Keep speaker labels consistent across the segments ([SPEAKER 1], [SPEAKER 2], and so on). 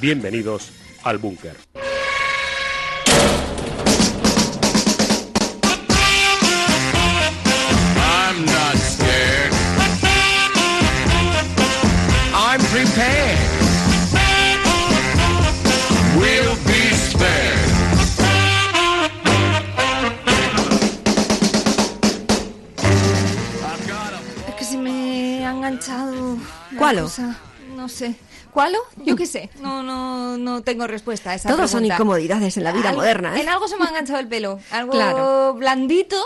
[SPEAKER 1] Bienvenidos al búnker.
[SPEAKER 2] I'm not scared. I'm prepared. We'll be spared. I've got a
[SPEAKER 3] Es que se me ha enganchado. cosa. No sé. ¿Cuálo? Yo qué sé. No, no, no tengo respuesta a esa
[SPEAKER 4] Todos son incomodidades en la vida moderna, ¿eh?
[SPEAKER 3] En algo se me ha enganchado el pelo. Algo
[SPEAKER 4] Claro.
[SPEAKER 3] blandito.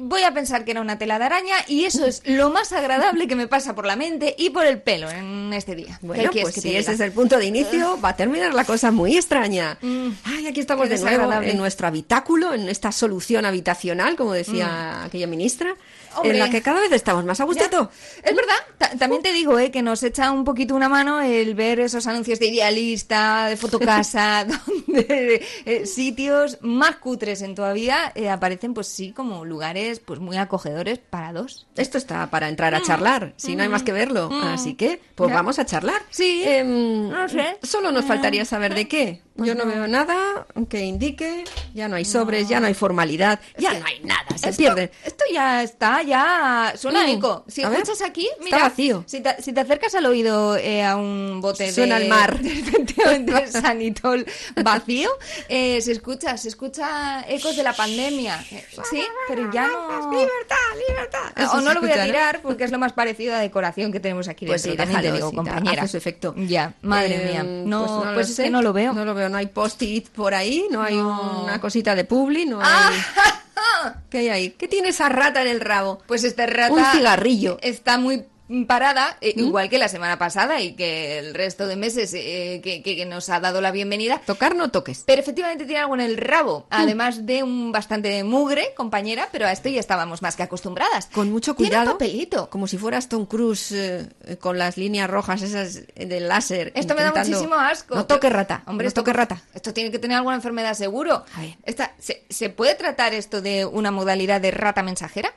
[SPEAKER 3] Voy a pensar que era una tela de araña y eso es lo más agradable que me pasa por la mente y por el pelo en este día. ¿Qué
[SPEAKER 4] Bueno, pues
[SPEAKER 3] que
[SPEAKER 4] si ese es el punto de inicio, va a terminar la cosa muy extraña. Ay, aquí estamos
[SPEAKER 3] qué
[SPEAKER 4] de nuevo
[SPEAKER 3] desagradable.
[SPEAKER 4] en nuestro habitáculo, en esta solución habitacional, como decía aquella ministra,
[SPEAKER 3] Hombre.
[SPEAKER 4] en la que cada vez estamos más a gustito.
[SPEAKER 3] Es verdad, Ta- también te digo eh, que nos echa un poquito una mano el ver esos anuncios de idealista, de fotocasa, donde eh, sitios más cutres en todavía eh, aparecen, pues sí, como lugares pues muy acogedores para dos.
[SPEAKER 4] Esto está para entrar a charlar, si no hay más que verlo. Así que, pues
[SPEAKER 3] Ya.
[SPEAKER 4] vamos a charlar.
[SPEAKER 3] Sí.
[SPEAKER 4] Em,
[SPEAKER 3] No sé.
[SPEAKER 4] Solo nos faltaría saber de qué. Yo no veo nada que indique, ya no hay sobres, ya no hay formalidad, ya no hay nada, se
[SPEAKER 3] Esto-
[SPEAKER 4] pierden.
[SPEAKER 3] Esto ya está, ya suena
[SPEAKER 4] Mm,
[SPEAKER 3] eco. Si
[SPEAKER 4] ver,
[SPEAKER 3] escuchas aquí,
[SPEAKER 4] está
[SPEAKER 3] mira,
[SPEAKER 4] vacío.
[SPEAKER 3] Si te, si te acercas al oído eh, a un bote de...
[SPEAKER 4] Suena el mar.
[SPEAKER 3] efectivamente, de sanitol vacío, eh, se escucha, se escucha ecos de la pandemia. Eh, Sí, pero ya no...
[SPEAKER 4] Libertad, libertad. Eso
[SPEAKER 3] o no lo voy a tirar porque es lo más parecido a decoración que tenemos aquí
[SPEAKER 4] Pues
[SPEAKER 3] dentro.
[SPEAKER 4] sí,
[SPEAKER 3] te
[SPEAKER 4] déjalo,
[SPEAKER 3] digo, compañera.
[SPEAKER 4] hace su efecto.
[SPEAKER 3] Ya, madre
[SPEAKER 4] Eh,
[SPEAKER 3] mía. No,
[SPEAKER 4] pues, no
[SPEAKER 3] pues
[SPEAKER 4] lo
[SPEAKER 3] es que no lo veo.
[SPEAKER 4] No lo veo, no hay post-it por ahí, no hay
[SPEAKER 3] No.
[SPEAKER 4] una cosita de publi, no hay...
[SPEAKER 3] Ah.
[SPEAKER 4] ¿Qué hay ahí? ¿Qué tiene esa rata en el rabo?
[SPEAKER 3] Pues esta rata
[SPEAKER 4] Un cigarrillo.
[SPEAKER 3] está muy parada, eh, igual que la semana pasada y que el resto de meses eh, que, nos ha dado la bienvenida.
[SPEAKER 4] Tocar no toques.
[SPEAKER 3] Pero efectivamente tiene algo en el rabo, además de un bastante mugre, compañera, pero a esto ya estábamos más que acostumbradas.
[SPEAKER 4] Con mucho
[SPEAKER 3] Tiene
[SPEAKER 4] cuidado.
[SPEAKER 3] papelito.
[SPEAKER 4] Como si fueras Tom Cruise eh, con las líneas rojas esas del láser.
[SPEAKER 3] Esto me da muchísimo asco.
[SPEAKER 4] No toques rata.
[SPEAKER 3] Hombre,
[SPEAKER 4] no
[SPEAKER 3] esto,
[SPEAKER 4] toques rata.
[SPEAKER 3] Esto tiene que tener alguna enfermedad seguro.
[SPEAKER 4] A ver.
[SPEAKER 3] Esta, ¿se, ¿Se puede tratar esto de una modalidad de rata mensajera?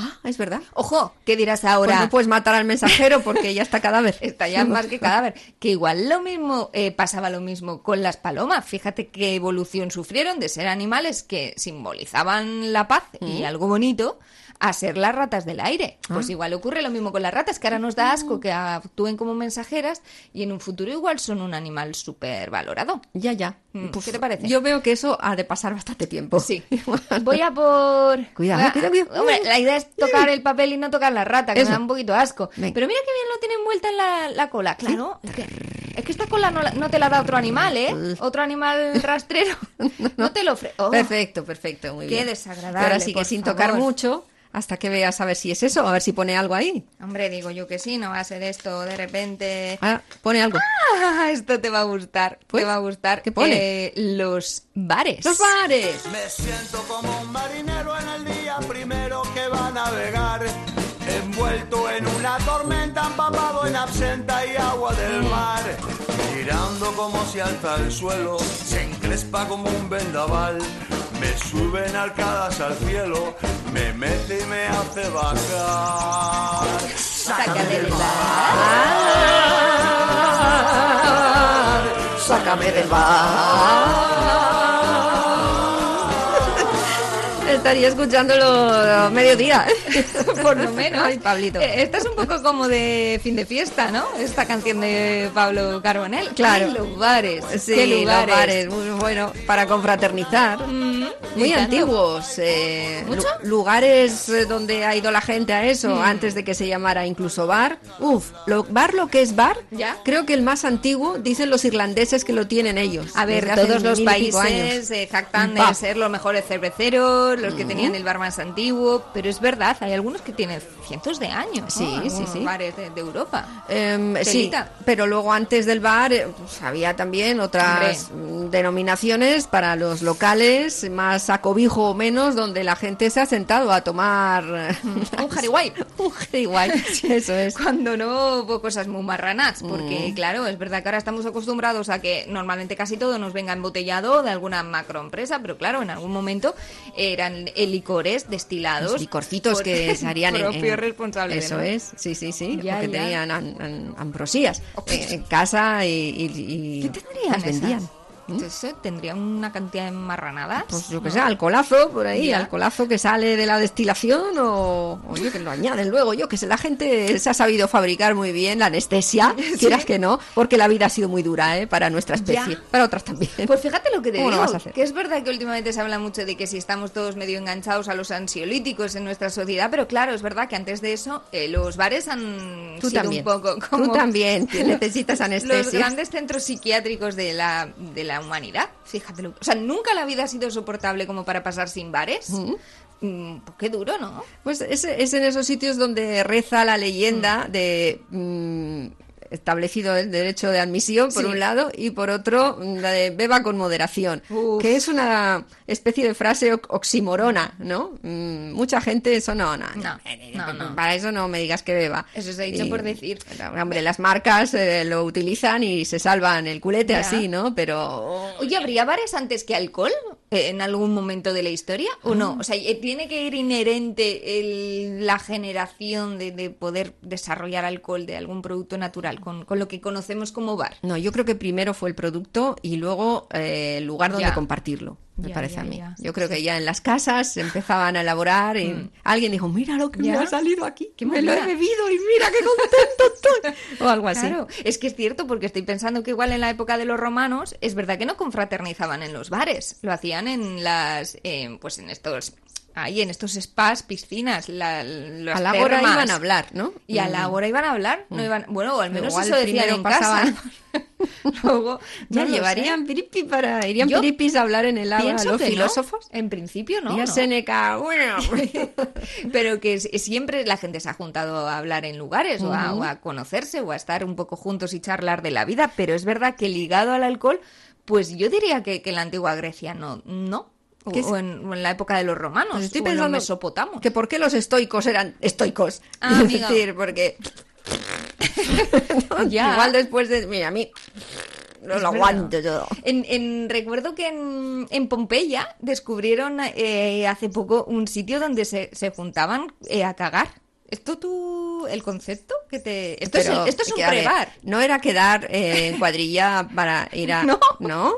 [SPEAKER 4] Ah, es verdad.
[SPEAKER 3] Ojo, ¿qué dirás ahora?
[SPEAKER 4] Pues no puedes matar al mensajero porque ya está cadáver.
[SPEAKER 3] Está ya más que cadáver. Que igual lo mismo eh, pasaba lo mismo con las palomas. Fíjate qué evolución sufrieron de ser animales que simbolizaban la paz y algo bonito a ser las ratas del aire. Pues igual ocurre lo mismo con las ratas, que ahora nos da asco que actúen como mensajeras y en un futuro igual son un animal súper valorado.
[SPEAKER 4] Ya, ya.
[SPEAKER 3] Mm, ¿qué te parece?
[SPEAKER 4] Yo veo que eso ha de pasar bastante tiempo.
[SPEAKER 3] Sí. Voy a por.
[SPEAKER 4] Cuidado, cuidado, cuidado.
[SPEAKER 3] Hombre, la idea es tocar el papel y no tocar la rata, que
[SPEAKER 4] Eso.
[SPEAKER 3] me da un poquito asco.
[SPEAKER 4] Venga.
[SPEAKER 3] Pero mira que bien lo tiene envuelta en la, la cola. Claro. Es que, es que esta cola no, no te la da otro animal, ¿eh? Otro animal rastrero. No te lo ofrece. Oh,
[SPEAKER 4] Perfecto, perfecto, muy
[SPEAKER 3] Qué
[SPEAKER 4] bien.
[SPEAKER 3] desagradable,
[SPEAKER 4] Y ahora sí que sin
[SPEAKER 3] favor.
[SPEAKER 4] tocar mucho, hasta que veas a ver si es eso, a ver si pone algo ahí.
[SPEAKER 3] Hombre, digo yo que sí, no va a ser esto de repente.
[SPEAKER 4] Ah, pone algo.
[SPEAKER 3] Ah, esto te va a gustar.
[SPEAKER 4] Pues,
[SPEAKER 3] te va a gustar.
[SPEAKER 4] ¿qué pone?
[SPEAKER 3] Eh, los bares.
[SPEAKER 4] ¡Los bares!
[SPEAKER 2] Me siento como un marinero en el día primero que va a navegar. Envuelto en una tormenta, empapado en absenta y agua del mar. Girando como si alza el suelo, se encrespa como un vendaval. Me suben arcadas al cielo, me mete y me hace bajar.
[SPEAKER 3] Sácame del bar.
[SPEAKER 4] Sácame del bar. Estaría escuchándolo a mediodía.
[SPEAKER 3] por lo menos.
[SPEAKER 4] Ay, Pablito.
[SPEAKER 3] Eh, Esta es un poco como de fin de fiesta, ¿no? Esta canción de Pablo Carbonell.
[SPEAKER 4] Claro.
[SPEAKER 3] Ay, los bares.
[SPEAKER 4] Sí,
[SPEAKER 3] Qué
[SPEAKER 4] los
[SPEAKER 3] lugares.
[SPEAKER 4] bares, muy bueno, para confraternizar.
[SPEAKER 3] Mm,
[SPEAKER 4] Muy antiguos. eh,
[SPEAKER 3] ¿Mucho?
[SPEAKER 4] lu- lugares eh, donde ha ido la gente a eso,
[SPEAKER 3] Mm.
[SPEAKER 4] antes de que se llamara incluso bar. Uf, lo, bar lo que es bar,
[SPEAKER 3] Ya.
[SPEAKER 4] creo que el más antiguo, dicen los irlandeses que lo tienen ellos.
[SPEAKER 3] A ver, todos los países se jactan de ser los mejores cerveceros, que tenían el bar más antiguo, pero es verdad, hay algunos que tienen cientos de años.
[SPEAKER 4] Sí,
[SPEAKER 3] ¿no?
[SPEAKER 4] sí, sí.
[SPEAKER 3] bares de, de Europa.
[SPEAKER 4] Em, sí, pero luego antes del bar eh, pues, había también otras mm, denominaciones para los locales, más a cobijo o menos, donde la gente se ha sentado a tomar
[SPEAKER 3] Un jariguay.
[SPEAKER 4] un jariguay, eso es.
[SPEAKER 3] Cuando no hubo cosas muy marranas,
[SPEAKER 4] Mm.
[SPEAKER 3] porque claro, es verdad que ahora estamos acostumbrados a que normalmente casi todo nos venga embotellado de alguna macroempresa, pero claro, en algún momento eran eh, licores destilados.
[SPEAKER 4] Los licorcitos
[SPEAKER 3] por
[SPEAKER 4] que se harían en,
[SPEAKER 3] propio
[SPEAKER 4] en-
[SPEAKER 3] responsable.
[SPEAKER 4] Eso
[SPEAKER 3] ¿no?
[SPEAKER 4] es, sí, sí, sí.
[SPEAKER 3] Ya,
[SPEAKER 4] porque
[SPEAKER 3] ya.
[SPEAKER 4] tenían an- an- ambrosías en, en casa y, y- y
[SPEAKER 3] ¿Qué
[SPEAKER 4] las vendían.
[SPEAKER 3] esas? Entonces, ¿Tendrían una cantidad de marranadas?
[SPEAKER 4] Pues yo que
[SPEAKER 3] ¿no?
[SPEAKER 4] sé, alcoholazo por ahí,
[SPEAKER 3] Ya.
[SPEAKER 4] alcoholazo que sale de la destilación o, o yo que lo añaden luego, yo que sé, la gente se ha sabido fabricar muy bien la anestesia, quieras que no, porque la vida ha sido muy dura ¿eh? para nuestra especie,
[SPEAKER 3] Ya.
[SPEAKER 4] para otras también.
[SPEAKER 3] Pues fíjate lo que te
[SPEAKER 4] ¿Cómo lo
[SPEAKER 3] digo,
[SPEAKER 4] vas a hacer?
[SPEAKER 3] que es verdad que últimamente se habla mucho de que si estamos todos medio enganchados a los ansiolíticos en nuestra sociedad, pero claro, es verdad que antes de eso eh, los bares han
[SPEAKER 4] Tú
[SPEAKER 3] sido
[SPEAKER 4] también,
[SPEAKER 3] un poco como
[SPEAKER 4] tú también necesitas
[SPEAKER 3] los
[SPEAKER 4] anestesia.
[SPEAKER 3] grandes centros psiquiátricos de la, de la humanidad. Fíjate, o sea, nunca la vida ha sido soportable como para pasar sin bares. Mm, pues qué duro, ¿no?
[SPEAKER 4] Pues es, es en esos sitios donde reza la leyenda de mm, establecido el derecho de admisión, por
[SPEAKER 3] Sí.
[SPEAKER 4] un lado, y por otro, mm, la de beba con moderación,
[SPEAKER 3] Uf.
[SPEAKER 4] que es una especie de frase ox- oximorona, ¿no? Mm, mucha gente eso no, no,
[SPEAKER 3] No, no, no.
[SPEAKER 4] para eso no me digas que beba.
[SPEAKER 3] Eso se ha dicho
[SPEAKER 4] Y,
[SPEAKER 3] por decir.
[SPEAKER 4] Hombre, las marcas eh, lo utilizan y se salvan el culete
[SPEAKER 3] Ya.
[SPEAKER 4] así, ¿no? Pero...
[SPEAKER 3] Oye, ¿habría bares antes que alcohol en algún momento de la historia o no? O sea, ¿tiene que ir inherente el- la generación de, de poder desarrollar alcohol de algún producto natural con, con lo que conocemos como bar?
[SPEAKER 4] No, yo creo que primero fue el producto y luego eh, el lugar donde
[SPEAKER 3] Ya.
[SPEAKER 4] compartirlo, me
[SPEAKER 3] Ya,
[SPEAKER 4] parece
[SPEAKER 3] ya,
[SPEAKER 4] a mí.
[SPEAKER 3] ya.
[SPEAKER 4] Yo creo que ya en las casas empezaban a elaborar y alguien dijo, mira lo que me ha salido aquí,
[SPEAKER 3] Qué
[SPEAKER 4] me lo he bebido y mira qué contento estoy. O algo así.
[SPEAKER 3] Claro, es que es cierto porque estoy pensando que igual en la época de los romanos es verdad que no confraternizaban en los bares, lo hacían en las, eh, pues en estos, ahí en estos spas, piscinas, la, las
[SPEAKER 4] a la hora iban a hablar, ¿no?
[SPEAKER 3] Y a la
[SPEAKER 4] Mm.
[SPEAKER 3] hora iban a hablar, no iban, bueno, o al menos
[SPEAKER 4] Igual
[SPEAKER 3] eso decían en
[SPEAKER 4] pasaban-
[SPEAKER 3] casa. Luego,
[SPEAKER 4] Ya
[SPEAKER 3] no
[SPEAKER 4] llevarían piripi para, irían
[SPEAKER 3] Yo
[SPEAKER 4] piripis a hablar en el agua
[SPEAKER 3] Pienso
[SPEAKER 4] los
[SPEAKER 3] no.
[SPEAKER 4] filósofos.
[SPEAKER 3] En principio no.
[SPEAKER 4] y a
[SPEAKER 3] no.
[SPEAKER 4] Seneca, bueno,
[SPEAKER 3] Pero que siempre la gente se ha juntado a hablar en lugares o, a, o a conocerse o a estar un poco juntos y charlar de la vida, pero es verdad que ligado al alcohol, pues yo diría que, que en la antigua Grecia no, no. O, en, o en la época de los romanos,
[SPEAKER 4] Pues estoy
[SPEAKER 3] o en los
[SPEAKER 4] pensando
[SPEAKER 3] mesopotamos.
[SPEAKER 4] que por qué los estoicos eran estoicos.
[SPEAKER 3] Ah,
[SPEAKER 4] es decir, porque
[SPEAKER 3] Ya.
[SPEAKER 4] igual después de, mira, a mí no
[SPEAKER 3] Es
[SPEAKER 4] lo aguanto todo.
[SPEAKER 3] En, en- recuerdo que en, en Pompeya descubrieron eh, hace poco un sitio donde se, se juntaban eh, a cagar. ¿Esto tú, el concepto que te... Esto,
[SPEAKER 4] Pero,
[SPEAKER 3] es, esto es un prebar.
[SPEAKER 4] No era quedar eh, en cuadrilla para ir a.
[SPEAKER 3] No.
[SPEAKER 4] ¿No?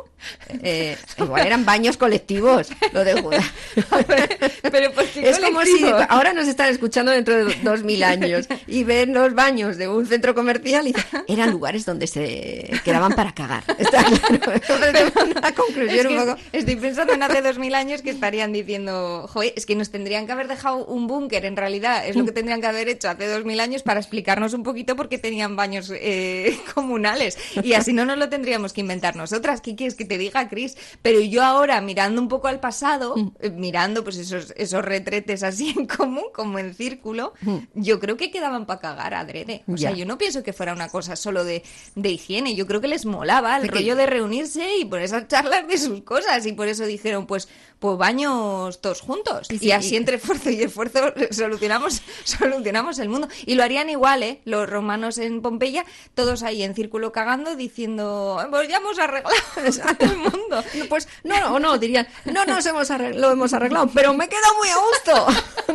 [SPEAKER 4] Eh, igual eran baños colectivos, lo de Judá.
[SPEAKER 3] Pero ¿por qué
[SPEAKER 4] Es como si ahora nos están escuchando dentro de dos mil años y ven los baños de un centro comercial y eran lugares donde se quedaban para cagar. Está claro. Entonces, una conclusión
[SPEAKER 3] Es que
[SPEAKER 4] un poco.
[SPEAKER 3] Estoy pensando en hace dos mil años que estarían diciendo, joder, es que nos tendrían que haber dejado un búnker, en realidad es lo que tendrían que haber hecho hace dos mil años para explicarnos un poquito por qué tenían baños eh, comunales. Y así no nos lo tendríamos que inventar nosotras. ¿Qué quieres que te diga, Cris? Pero yo ahora, mirando un poco al pasado,
[SPEAKER 4] Mm.
[SPEAKER 3] eh, mirando pues esos, esos retretes así en común, como en círculo,
[SPEAKER 4] Mm.
[SPEAKER 3] yo creo que quedaban para cagar adrede. O sea, yo no pienso que fuera una cosa solo de, de higiene, yo creo que les molaba el rollo de reunirse y por esas charlas de sus cosas y por eso dijeron pues pues baños todos juntos.
[SPEAKER 4] Y
[SPEAKER 3] y,
[SPEAKER 4] sí,
[SPEAKER 3] así
[SPEAKER 4] y-
[SPEAKER 3] entre esfuerzo y esfuerzo solucionamos solucionamos el mundo. Y lo harían igual eh los romanos en Pompeya todos ahí en círculo cagando diciendo pues ya hemos arreglado el mundo
[SPEAKER 4] No, Pues no, o no, dirían, no nos hemos arreglado, lo hemos arreglado, pero me quedo muy a gusto.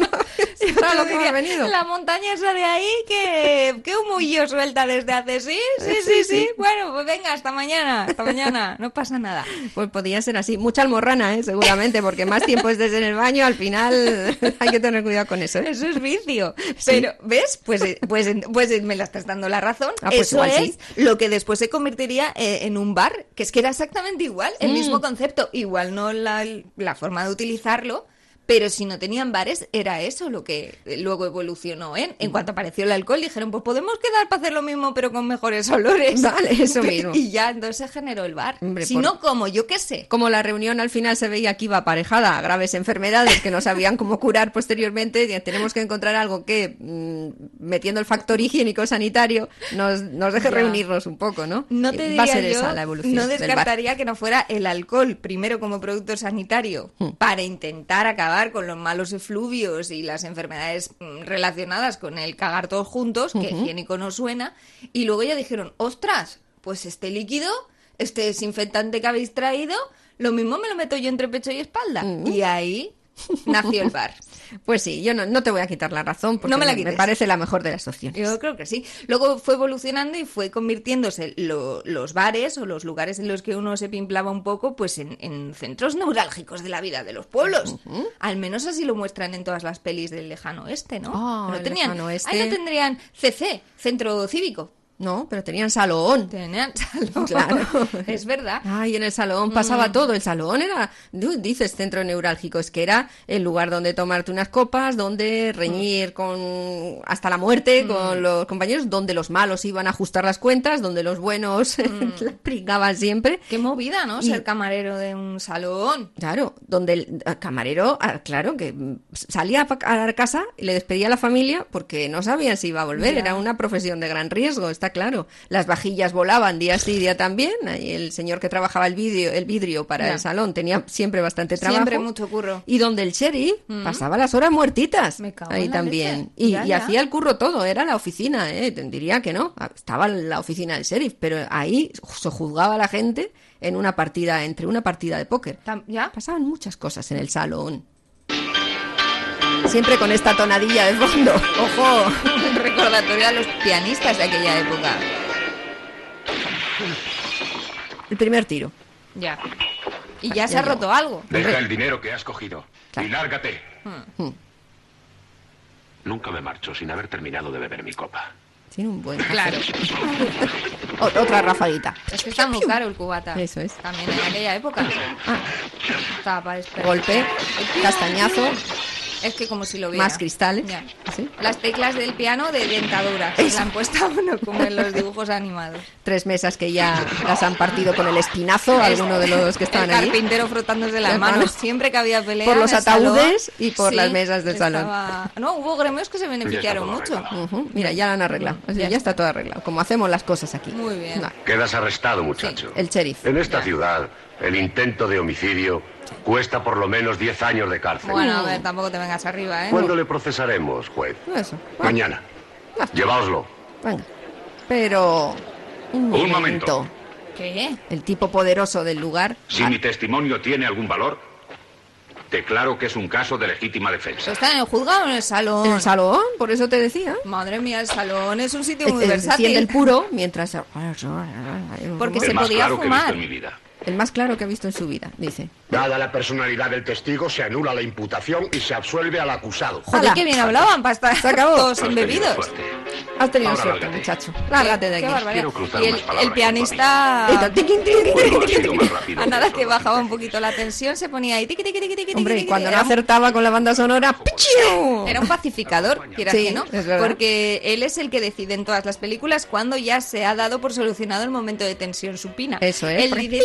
[SPEAKER 4] Lo que
[SPEAKER 3] Diría,
[SPEAKER 4] venido.
[SPEAKER 3] La montaña esa de ahí que, que humillo suelta desde hace sí, sí, sí, sí,
[SPEAKER 4] sí.
[SPEAKER 3] Bueno, pues venga, hasta mañana, hasta mañana, no pasa nada.
[SPEAKER 4] Pues podría ser así. Mucha almorrana, ¿eh? seguramente, porque más tiempo estés en el baño, al final hay que tener cuidado con eso. ¿eh?
[SPEAKER 3] Eso es vicio. Pero, ¿ves? Pues, eh, pues, pues eh, me la estás dando la razón.
[SPEAKER 4] Ah, pues
[SPEAKER 3] Eso
[SPEAKER 4] igual
[SPEAKER 3] es
[SPEAKER 4] sí.
[SPEAKER 3] lo que después se convertiría en un bar, que es que era exactamente igual, el
[SPEAKER 4] Mm.
[SPEAKER 3] mismo concepto. Igual no la, la forma de utilizarlo, Pero si no tenían bares, era eso lo que luego evolucionó. ¿eh? En cuanto apareció el alcohol, dijeron, pues podemos quedar para hacer lo mismo, pero con mejores olores.
[SPEAKER 4] Vale, eso mismo.
[SPEAKER 3] Y ya entonces se generó el bar.
[SPEAKER 4] Hombre,
[SPEAKER 3] si
[SPEAKER 4] por-
[SPEAKER 3] no, como yo qué sé.
[SPEAKER 4] Como la reunión al final se veía que iba aparejada a graves enfermedades que no sabían cómo curar posteriormente, tenemos que encontrar algo que, mm, metiendo el factor higiénico sanitario, nos, nos deje
[SPEAKER 3] Ya.
[SPEAKER 4] reunirnos un poco, ¿no?
[SPEAKER 3] No
[SPEAKER 4] Eh,
[SPEAKER 3] te
[SPEAKER 4] Va
[SPEAKER 3] diría
[SPEAKER 4] a ser
[SPEAKER 3] yo,
[SPEAKER 4] esa la evolución.
[SPEAKER 3] no
[SPEAKER 4] del bar.
[SPEAKER 3] descartaría que no fuera el alcohol, primero como producto sanitario,
[SPEAKER 4] Hmm.
[SPEAKER 3] para intentar acabar con los malos efluvios y las enfermedades mm, relacionadas con el cagar todos juntos, que higiénico no suena, y luego ya dijeron, ostras, pues este líquido, este desinfectante que habéis traído, lo mismo me lo meto yo entre pecho y espalda. Y ahí nació el bar.
[SPEAKER 4] Pues sí, yo no, no te voy a quitar la razón porque
[SPEAKER 3] No me la
[SPEAKER 4] me
[SPEAKER 3] quites.
[SPEAKER 4] parece la mejor de las opciones.
[SPEAKER 3] Yo creo que sí. Luego fue evolucionando y fue convirtiéndose lo- los bares o los lugares en los que uno se pimplaba un poco, pues en, en centros neurálgicos de la vida de los pueblos. Al menos así lo muestran en todas las pelis del lejano oeste, ¿no?
[SPEAKER 4] Ah,
[SPEAKER 3] tenían,
[SPEAKER 4] lejano oeste.
[SPEAKER 3] ahí no tendrían CC, centro cívico.
[SPEAKER 4] No, pero tenían salón.
[SPEAKER 3] Tenían salón.
[SPEAKER 4] Claro.
[SPEAKER 3] es verdad.
[SPEAKER 4] Ay, en el salón
[SPEAKER 3] Mm.
[SPEAKER 4] pasaba todo. El salón era, dices centro neurálgico, es que era el lugar donde tomarte unas copas, donde reñir con hasta la muerte
[SPEAKER 3] Mm.
[SPEAKER 4] con los compañeros, donde los malos iban a ajustar las cuentas, donde los buenos la pringaban siempre.
[SPEAKER 3] Qué movida, ¿no?
[SPEAKER 4] Y-
[SPEAKER 3] Ser camarero de un salón.
[SPEAKER 4] Claro, donde el eh, camarero, ah, claro, que mm, salía a la casa y le despedía a la familia porque no sabían si iba a volver.
[SPEAKER 3] Ya.
[SPEAKER 4] Era una profesión de gran riesgo, está claro. Las vajillas volaban día sí, día también. El señor que trabajaba el vidrio, el vidrio para el salón tenía siempre bastante trabajo.
[SPEAKER 3] Siempre mucho curro.
[SPEAKER 4] Y donde el sheriff pasaba las horas muertitas.
[SPEAKER 3] Me cago
[SPEAKER 4] ahí
[SPEAKER 3] en
[SPEAKER 4] también. Y,
[SPEAKER 3] Ya,
[SPEAKER 4] y
[SPEAKER 3] ya.
[SPEAKER 4] hacía el curro todo, era la oficina, ¿eh? Diría que no. Estaba la oficina del sheriff, pero ahí se juzgaba a la gente en una partida, entre una partida de póker.
[SPEAKER 3] ¿Ya?
[SPEAKER 4] Pasaban muchas cosas en el salón. Siempre con esta tonadilla de fondo.
[SPEAKER 3] Ojo, un recordatorio a los pianistas de aquella época.
[SPEAKER 4] El primer tiro.
[SPEAKER 3] Ya. Y ya se
[SPEAKER 4] Ya
[SPEAKER 3] ha
[SPEAKER 4] llegó.
[SPEAKER 3] roto algo.
[SPEAKER 5] Deja el dinero que has cogido
[SPEAKER 4] Claro.
[SPEAKER 5] y lárgate.
[SPEAKER 4] Hmm.
[SPEAKER 5] Nunca me marcho sin haber terminado de beber mi copa.
[SPEAKER 4] Tiene un buen.
[SPEAKER 3] Claro.
[SPEAKER 4] Otra rafaguita.
[SPEAKER 3] Es que está muy caro el cubata.
[SPEAKER 4] Eso es.
[SPEAKER 3] También en aquella época.
[SPEAKER 4] Ah,
[SPEAKER 3] Estaba para esperar.
[SPEAKER 4] golpe, castañazo,
[SPEAKER 3] Es que como si lo viera.
[SPEAKER 4] más cristales.
[SPEAKER 3] Ya.
[SPEAKER 4] ¿Sí?
[SPEAKER 3] Las teclas del piano de dentadura. Se le han puesto uno como en los dibujos animados.
[SPEAKER 4] Tres mesas que ya las han partido con el espinazo, alguno de los que estaban
[SPEAKER 3] el
[SPEAKER 4] allí.
[SPEAKER 3] carpintero frotándose las
[SPEAKER 4] Las
[SPEAKER 3] manos.
[SPEAKER 4] manos.
[SPEAKER 3] Siempre que había pelea.
[SPEAKER 4] Por los
[SPEAKER 3] el salón,
[SPEAKER 4] ataúdes y por
[SPEAKER 3] sí,
[SPEAKER 4] las mesas del salón.
[SPEAKER 3] estaba- No, hubo gremios que se beneficiaron
[SPEAKER 5] todo
[SPEAKER 3] mucho.
[SPEAKER 5] arreglado.
[SPEAKER 4] Ujú, Mira, ya lo han arreglado. O sea,
[SPEAKER 3] Ya
[SPEAKER 4] ya, está todo arreglado. Como hacemos las cosas aquí.
[SPEAKER 3] Muy bien.
[SPEAKER 4] Va,
[SPEAKER 5] Quedas arrestado, muchacho.
[SPEAKER 4] el sheriff.
[SPEAKER 5] En esta ciudad, el intento de homicidio cuesta por lo menos 10 años de cárcel.
[SPEAKER 3] Bueno, a ver, tampoco te vengas arriba, ¿eh?
[SPEAKER 5] ¿Cuándo le procesaremos, juez?
[SPEAKER 4] Eso. va,
[SPEAKER 5] Mañana.
[SPEAKER 4] va,
[SPEAKER 5] Lleváoslo.
[SPEAKER 4] venga. Pero. Un momento.
[SPEAKER 5] momento.
[SPEAKER 3] ¿Qué?
[SPEAKER 4] El tipo poderoso del lugar.
[SPEAKER 5] Si
[SPEAKER 4] Ah,
[SPEAKER 5] mi testimonio tiene algún valor, declaro que es un caso de legítima defensa.
[SPEAKER 3] ¿Está en el juzgado o en el salón?
[SPEAKER 4] En el salón, por eso te decía.
[SPEAKER 3] Madre mía, el salón es un sitio muy versátil.
[SPEAKER 4] el puro mientras.
[SPEAKER 3] Porque
[SPEAKER 5] el
[SPEAKER 3] se
[SPEAKER 5] más
[SPEAKER 3] podía
[SPEAKER 5] claro que he visto
[SPEAKER 3] fumar.
[SPEAKER 5] en mi vida.
[SPEAKER 4] El más claro que ha visto en su vida, dice.
[SPEAKER 6] Dada la personalidad del testigo, se anula la imputación y se absuelve al acusado.
[SPEAKER 3] Joder, qué bien hablaban para estar
[SPEAKER 4] Se acabó.
[SPEAKER 3] todos
[SPEAKER 5] Has tenido
[SPEAKER 3] embebidos.
[SPEAKER 5] suerte.
[SPEAKER 4] Has tenido
[SPEAKER 5] Ahora
[SPEAKER 4] suerte,
[SPEAKER 5] lárgate.
[SPEAKER 4] muchacho. Lárgate de aquí.
[SPEAKER 3] barbaridad.
[SPEAKER 5] Quiero cruzar
[SPEAKER 3] Y el,
[SPEAKER 5] unas palabras
[SPEAKER 3] el pianista... A nada que bajaba un poquito la tensión, se ponía ahí... tiqui, tiqui, tiqui, tiqui,
[SPEAKER 4] Hombre, y cuando no
[SPEAKER 3] era un-
[SPEAKER 4] acertaba con la banda sonora, ¡pichiu!
[SPEAKER 3] Era un pacificador, quieras
[SPEAKER 4] Sí,
[SPEAKER 3] que no, porque él es el que decide en todas las películas cuando ya se ha dado por solucionado el momento de tensión supina.
[SPEAKER 4] Eso es,
[SPEAKER 3] Él
[SPEAKER 4] porque-
[SPEAKER 3] dice,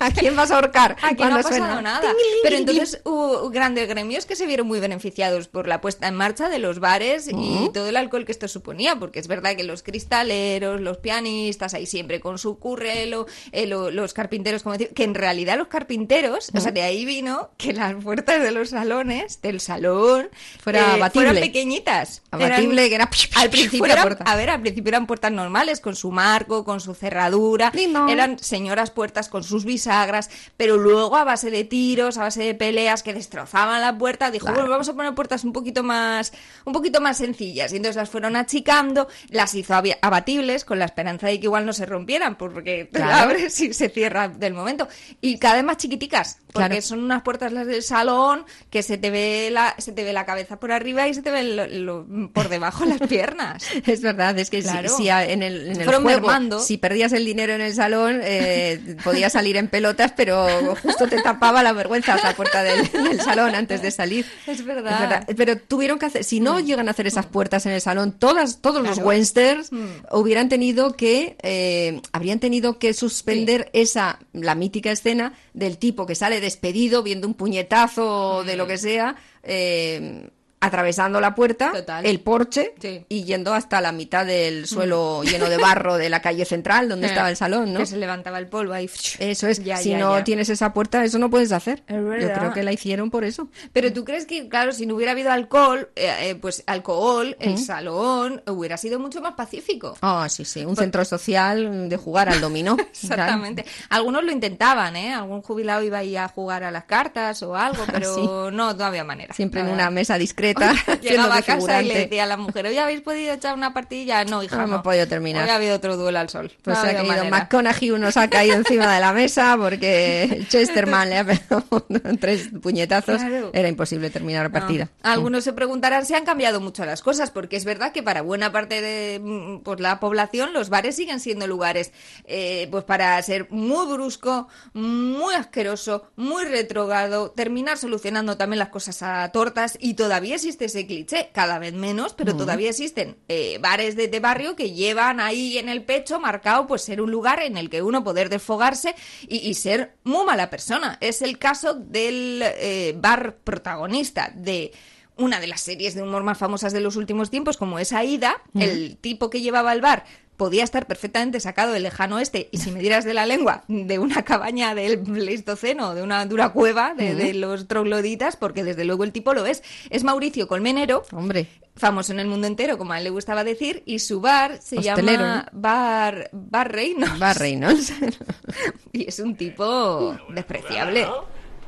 [SPEAKER 4] ¿A quién vas a ahorcar?
[SPEAKER 3] Aquí no ha pasado
[SPEAKER 4] suena?
[SPEAKER 3] nada. Pero entonces hubo grandes gremios que se vieron muy beneficiados por la puesta en marcha de los bares y todo el alcohol que esto suponía, porque es verdad que los cristaleros, los pianistas, ahí siempre con su currelo, eh, lo- los carpinteros, como decir, que en realidad los carpinteros, o sea, de ahí vino que las puertas de los salones, del salón,
[SPEAKER 4] Fuera abatible.
[SPEAKER 3] fueran pequeñitas.
[SPEAKER 4] Abatible, que era
[SPEAKER 3] Al principio a ver, al principio eran puertas normales, con su marco, con su cerradura, Eran señoras puertas con sus bisagras, pero luego a base de tiros, a base de peleas que destrozaban la puerta, dijo,
[SPEAKER 4] Claro.
[SPEAKER 3] bueno, vamos a poner puertas un poquito más, un poquito más sencillas. Y entonces las fueron achicando, las hizo abatibles con la esperanza de que igual no se rompieran, porque te la
[SPEAKER 4] Claro.
[SPEAKER 3] abres y se cierra del momento. Y cada vez más chiquiticas, porque
[SPEAKER 4] Claro.
[SPEAKER 3] son unas puertas las del salón que se te ve la, se te ve la cabeza por arriba y se te ve lo- lo- por debajo las piernas.
[SPEAKER 4] Es verdad, es que si-
[SPEAKER 3] Claro.
[SPEAKER 4] en el, en el juego, si perdías el dinero en el salón, eh, podías salir en pelotas, pero justo te tapaba la vergüenza la puerta del, del salón antes de salir.
[SPEAKER 3] Es verdad.
[SPEAKER 4] Pero tuvieron que hacer, si no llegan a hacer esas puertas en el salón, todas, todos los
[SPEAKER 3] Claro.
[SPEAKER 4] Westers
[SPEAKER 3] Mm.
[SPEAKER 4] hubieran tenido que, eh, habrían tenido que suspender esa, la mítica escena del tipo que sale despedido viendo un puñetazo de
[SPEAKER 3] Mm.
[SPEAKER 4] lo que sea, eh, atravesando la puerta,
[SPEAKER 3] Total.
[SPEAKER 4] el porche
[SPEAKER 3] Sí.
[SPEAKER 4] Y yendo hasta la mitad del suelo lleno de barro de la calle central donde
[SPEAKER 3] Eh,
[SPEAKER 4] estaba el salón, ¿no?
[SPEAKER 3] Que se levantaba el polvo ahí.
[SPEAKER 4] Eso es,
[SPEAKER 3] Ya,
[SPEAKER 4] si
[SPEAKER 3] ya,
[SPEAKER 4] no
[SPEAKER 3] ya.
[SPEAKER 4] tienes esa puerta, eso no puedes hacer. Yo creo que la hicieron por eso.
[SPEAKER 3] Pero tú crees que, claro, si no hubiera habido alcohol, eh, eh, pues alcohol, el salón hubiera sido mucho más pacífico.
[SPEAKER 4] Ah, sí, sí, un centro social de jugar al dominó.
[SPEAKER 3] Exactamente. Algunos lo intentaban, ¿eh? Algún jubilado iba ahí a jugar a las cartas o algo, pero no, no había manera.
[SPEAKER 4] Siempre en una mesa discreta,
[SPEAKER 3] Llegaba a casa y le decía a la mujer, oye, ¿habéis podido echar una partida? No, hija,
[SPEAKER 4] No hemos podido terminar.
[SPEAKER 3] Hoy ha habido otro duelo al sol.
[SPEAKER 4] Pues
[SPEAKER 3] No
[SPEAKER 4] se ha caído
[SPEAKER 3] manera.
[SPEAKER 4] McConaughey, uno se ha caído encima de la mesa porque Chesterman le ha pegado tres puñetazos.
[SPEAKER 3] Claro.
[SPEAKER 4] Era imposible terminar la partida.
[SPEAKER 3] No. Algunos se preguntarán si han cambiado mucho las cosas, porque es verdad que para buena parte de mm, pues, la población los bares siguen siendo lugares eh, pues para ser muy brusco, muy asqueroso, muy retrogado, terminar solucionando también las cosas a tortas y todavía existe ese cliché, cada vez menos, pero todavía existen eh, bares de, de barrio que llevan ahí en el pecho marcado pues ser un lugar en el que uno poder desfogarse y, y ser muy mala persona. Es el caso del eh, bar protagonista de una de las series de humor más famosas de los últimos tiempos, como es Aida, el tipo que llevaba el bar podía estar perfectamente sacado del lejano oeste y si me dieras de la lengua de una cabaña del Pleistoceno, de una dura cueva de, de los trogloditas, porque desde luego el tipo lo es. Es Mauricio Colmenero,
[SPEAKER 4] Hombre,
[SPEAKER 3] famoso en el mundo entero, como a él le gustaba decir, y su bar se
[SPEAKER 4] Hostelero,
[SPEAKER 3] llama Bar, bar Reynolds.
[SPEAKER 4] va Reynolds.
[SPEAKER 3] Y es un tipo despreciable.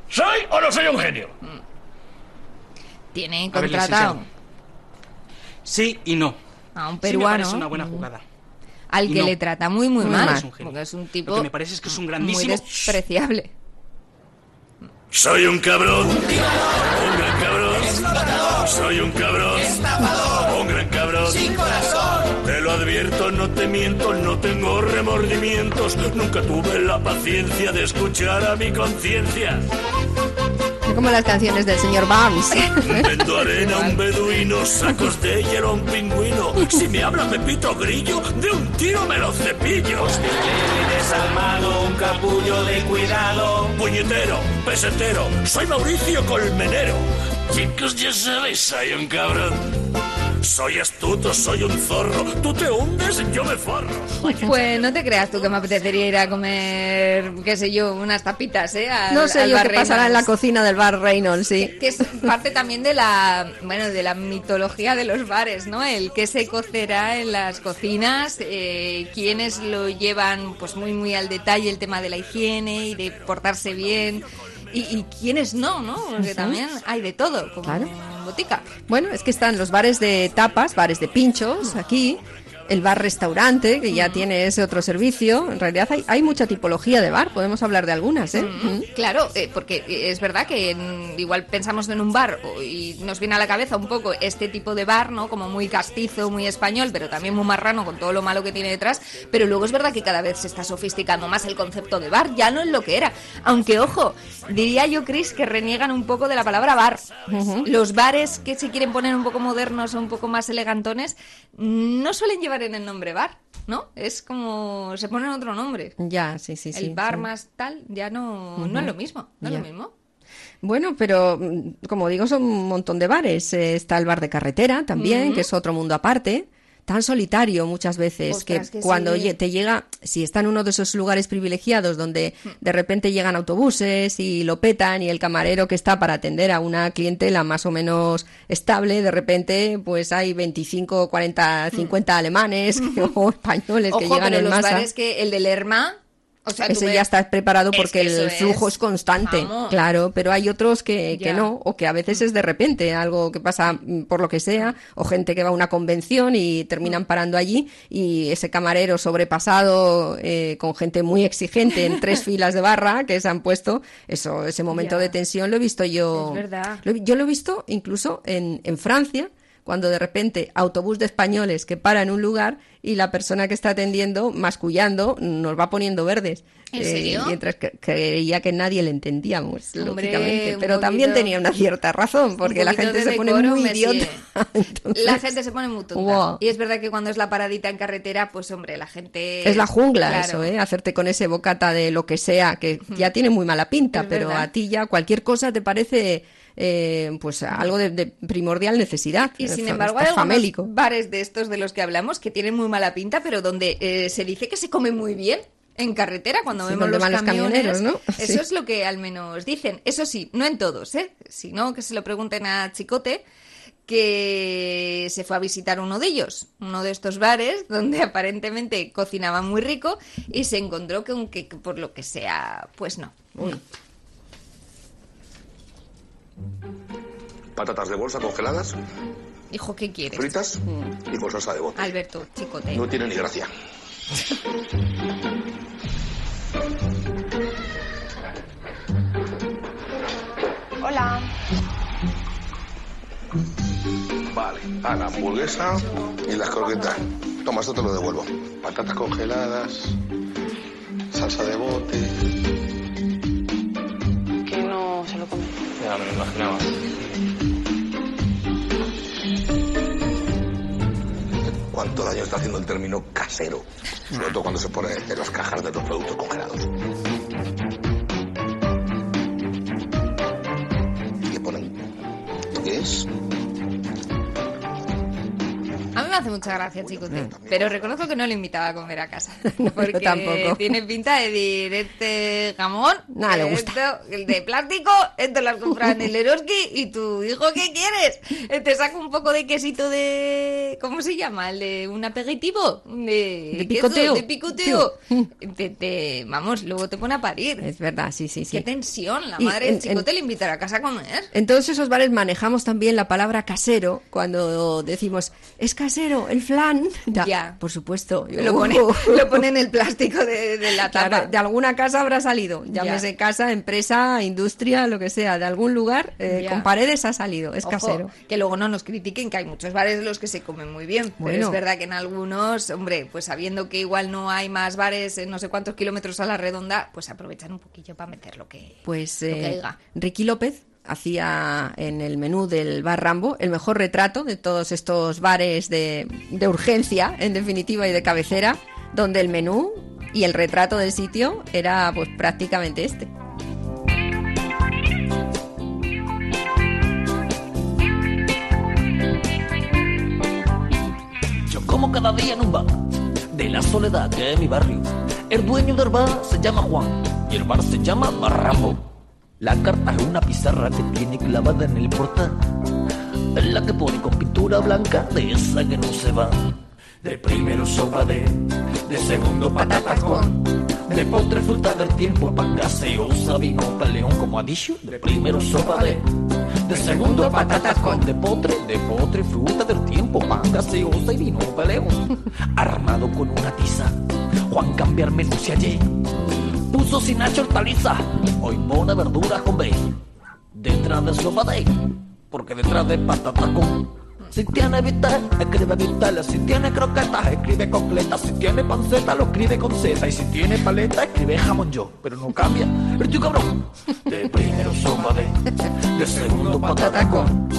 [SPEAKER 7] ¿Soy o no soy un genio?
[SPEAKER 3] Tiene
[SPEAKER 8] A ver,
[SPEAKER 3] contratado.
[SPEAKER 8] Sí y no.
[SPEAKER 3] a un
[SPEAKER 8] Sí me
[SPEAKER 3] peruano
[SPEAKER 8] parece una buena jugada.
[SPEAKER 3] Al que
[SPEAKER 8] no.
[SPEAKER 3] le trata muy, muy
[SPEAKER 4] Muy
[SPEAKER 3] mal.
[SPEAKER 4] mal.
[SPEAKER 8] Es un genio.
[SPEAKER 3] Porque es un tipo
[SPEAKER 8] Lo que me parece es que es un
[SPEAKER 3] muy
[SPEAKER 8] grandísimo...
[SPEAKER 3] despreciable.
[SPEAKER 7] Soy un cabrón. Un gran cabrón. Soy un cabrón. Un gran cabrón. Sin corazón. Te lo advierto, no te miento, no tengo remordimientos. Nunca tuve la paciencia de escuchar a mi conciencia.
[SPEAKER 4] Como las canciones del señor Barnes.
[SPEAKER 7] Vendo arena a un beduino, sacos de hielo a un pingüino. Si me habla Pepito Grillo, de un tiro me lo cepillo.
[SPEAKER 9] Desalmado, un capullo de cuidado.
[SPEAKER 7] Puñetero, pesetero, soy Mauricio Colmenero. Chicos, ya sabéis, soy un cabrón. Soy astuto, soy un zorro. Tú te hundes, yo me forro.
[SPEAKER 3] Pues no te creas tú que me apetecería ir a comer, qué sé yo, unas tapitas, ¿eh? Al-
[SPEAKER 4] No sé
[SPEAKER 3] al
[SPEAKER 4] yo
[SPEAKER 3] bar
[SPEAKER 4] qué pasará en la cocina del bar Reynolds, sí.
[SPEAKER 3] que es parte también de la bueno de la mitología de los bares no el que se cocerá en las cocinas eh, quienes lo llevan pues muy muy al detalle el tema de la higiene y de portarse bien y, y quienes no no porque también hay de todo como
[SPEAKER 4] Claro.
[SPEAKER 3] botica.
[SPEAKER 4] Bueno, es que están los bares de tapas, bares de pinchos, aquí, el bar restaurante, que ya tiene ese otro servicio. En realidad hay, hay mucha tipología de bar, podemos hablar de algunas, ¿eh?
[SPEAKER 3] Mm, Claro, eh, porque es verdad que igual pensamos en un bar y nos viene a la cabeza un poco este tipo de bar, ¿no? Como muy castizo, muy español, pero también muy marrano con todo lo malo que tiene detrás. Pero luego es verdad que cada vez se está sofisticando más el concepto de bar, ya no es lo que era. Aunque, ojo, diría yo, Chris, que reniegan un poco de la palabra bar. Los bares que se quieren poner un poco modernos o un poco más elegantones no suelen llevar en el nombre bar, ¿no? Es como se ponen otro nombre.
[SPEAKER 4] Ya, sí, sí, sí.
[SPEAKER 3] El bar
[SPEAKER 4] sí.
[SPEAKER 3] más tal ya no, no es lo mismo, no es lo mismo.
[SPEAKER 4] Bueno, pero mm, como digo, son un montón de bares. Eh, está el bar de carretera también, que es otro mundo aparte. Tan solitario muchas veces
[SPEAKER 3] Ostras,
[SPEAKER 4] que,
[SPEAKER 3] que
[SPEAKER 4] cuando
[SPEAKER 3] sí.
[SPEAKER 4] te llega, si está en uno de esos lugares privilegiados donde de repente llegan autobuses y lo petan y el camarero que está para atender a una clientela más o menos estable, de repente pues hay 25, 40, 50 alemanes o españoles que llegan
[SPEAKER 3] pero
[SPEAKER 4] en
[SPEAKER 3] los
[SPEAKER 4] masa.
[SPEAKER 3] bares que el de Lerma, O sea, tú
[SPEAKER 4] ese
[SPEAKER 3] ves-
[SPEAKER 4] ya está preparado
[SPEAKER 3] Es
[SPEAKER 4] porque
[SPEAKER 3] que
[SPEAKER 4] el flujo
[SPEAKER 3] es-
[SPEAKER 4] es, constante,
[SPEAKER 3] vamos.
[SPEAKER 4] claro, pero hay otros que, que no, o que a veces es de repente, algo que pasa mm, por lo que sea, o gente que va a una convención y terminan parando allí y ese camarero sobrepasado eh, con gente muy exigente en tres filas de barra que se han puesto, eso, ese momento de tensión lo he visto yo.
[SPEAKER 3] Es verdad.
[SPEAKER 4] Lo yo lo he visto incluso en, en Francia, cuando de repente autobús de españoles que para en un lugar y la persona que está atendiendo, mascullando, nos va poniendo verdes.
[SPEAKER 3] ¿En
[SPEAKER 4] Eh,
[SPEAKER 3] serio?
[SPEAKER 4] mientras que creía que nadie le entendíamos,
[SPEAKER 3] Hombre,
[SPEAKER 4] lógicamente. Pero también tenía una cierta razón, porque la gente se pone muy idiota. Entonces,
[SPEAKER 3] La gente se pone muy tonta.
[SPEAKER 4] Wow.
[SPEAKER 3] Y es verdad que cuando es la paradita en carretera, pues hombre, la gente...
[SPEAKER 4] Es la jungla
[SPEAKER 3] Claro.
[SPEAKER 4] eso, ¿eh? Hacerte con ese bocata de lo que sea, que ya tiene muy mala pinta,
[SPEAKER 3] Es
[SPEAKER 4] pero
[SPEAKER 3] verdad.
[SPEAKER 4] a ti ya cualquier cosa te parece eh, pues algo de, de primordial necesidad.
[SPEAKER 3] Y sin embargo, hay
[SPEAKER 4] famélico.
[SPEAKER 3] bares de estos de los que hablamos que tienen muy mala pinta, pero donde eh, se dice que se come muy bien en carretera cuando
[SPEAKER 4] Sí,
[SPEAKER 3] vemos los camiones.
[SPEAKER 4] camioneros, ¿no?
[SPEAKER 3] Eso
[SPEAKER 4] Sí.
[SPEAKER 3] es lo que al menos dicen. Eso sí, no en todos, ¿eh? Si no, que se lo pregunten a Chicote que se fue a visitar uno de ellos, uno de estos bares donde aparentemente cocinaban muy rico y se encontró que aunque por lo que sea, pues no.
[SPEAKER 6] Patatas de bolsa congeladas,
[SPEAKER 3] Hijo, ¿qué quieres?
[SPEAKER 6] fritas
[SPEAKER 3] Mm.
[SPEAKER 6] y con salsa de bote.
[SPEAKER 3] Alberto, Chicote.
[SPEAKER 6] No tiene ni gracia.
[SPEAKER 10] Hola.
[SPEAKER 6] Vale, a la hamburguesa y las croquetas. Toma, esto te lo devuelvo. Patatas congeladas, salsa de bote.
[SPEAKER 10] Que no se lo come.
[SPEAKER 8] Ya me imaginaba.
[SPEAKER 6] ¿Cuánto daño está haciendo el término casero? Sobre todo cuando se pone en las cajas de los productos congelados. ¿Qué ponen? ¿Esto qué es?
[SPEAKER 3] A mí me hace mucha gracia, Chicote, pero reconozco que no le invitaba a comer a casa.
[SPEAKER 4] yo
[SPEAKER 3] Porque
[SPEAKER 4] tampoco.
[SPEAKER 3] tiene pinta de decir, este jamón,
[SPEAKER 4] Nada le gusta.
[SPEAKER 3] esto, el de plástico, esto lo has comprado en el Eroski y tu hijo, ¿qué quieres? Eh, Te saco un poco de quesito de... ¿Cómo se llama? El de un aperitivo. De,
[SPEAKER 4] De picoteo.
[SPEAKER 3] de picoteo. Te- te- vamos, luego te pone a parir.
[SPEAKER 4] Es verdad, sí, sí, sí.
[SPEAKER 3] Qué tensión, la madre
[SPEAKER 4] en-
[SPEAKER 3] del Chicote le invitará a casa a comer.
[SPEAKER 4] En todos esos bares manejamos también la palabra casero cuando decimos es casero, el flan. Ya,
[SPEAKER 3] Ya.
[SPEAKER 4] por supuesto.
[SPEAKER 3] Lo pone, lo pone en el plástico de, de la tapa.
[SPEAKER 4] Claro, de alguna casa habrá salido, llámese casa, empresa, industria, lo que sea, de algún lugar eh,
[SPEAKER 3] Ya.
[SPEAKER 4] con paredes ha salido, es
[SPEAKER 3] Ojo,
[SPEAKER 4] casero.
[SPEAKER 3] Que luego no nos critiquen que hay muchos bares en los que se comen muy bien. Pero es verdad que en algunos, hombre, pues sabiendo que igual no hay más bares en no sé cuántos kilómetros a la redonda, pues aprovechan un poquillo para meter lo que,
[SPEAKER 4] Pues
[SPEAKER 3] lo que
[SPEAKER 4] eh,
[SPEAKER 3] haya.
[SPEAKER 4] Ricky López hacía en el menú del bar Rambo el mejor retrato de todos estos bares de, urgencia, en definitiva, y de cabecera, donde el menú y el retrato del sitio era pues prácticamente este.
[SPEAKER 11] Yo como cada día en un bar de la soledad que es mi barrio. El dueño del bar se llama Juan y el bar se llama Barrambo. La carta es una pizarra que tiene clavada en el portal. La que pone con pintura blanca de esa que no se va. De primero sopa de, de segundo patatas con, de postre fruta del tiempo, pan gaseosa, vino paleón, como ha dicho. De primero sopa de, de segundo patatas con, de postre, de postre fruta del tiempo, pan gaseosa y vino paleón. Armado con una tiza, Juan cambiar menú allí. Puso sin hacha hortaliza, hoy pone verduras con B. Detrás de sopa de, porque detrás de patatas con. Si tiene bistec, escribe bistec. Si tiene croquetas, escribe concletas. Si tiene panceta, lo escribe con Z. Y si tiene paleta, escribe jamón yo. Pero no cambia. Pero tú cabrón. De primero sopa de, de segundo patata con.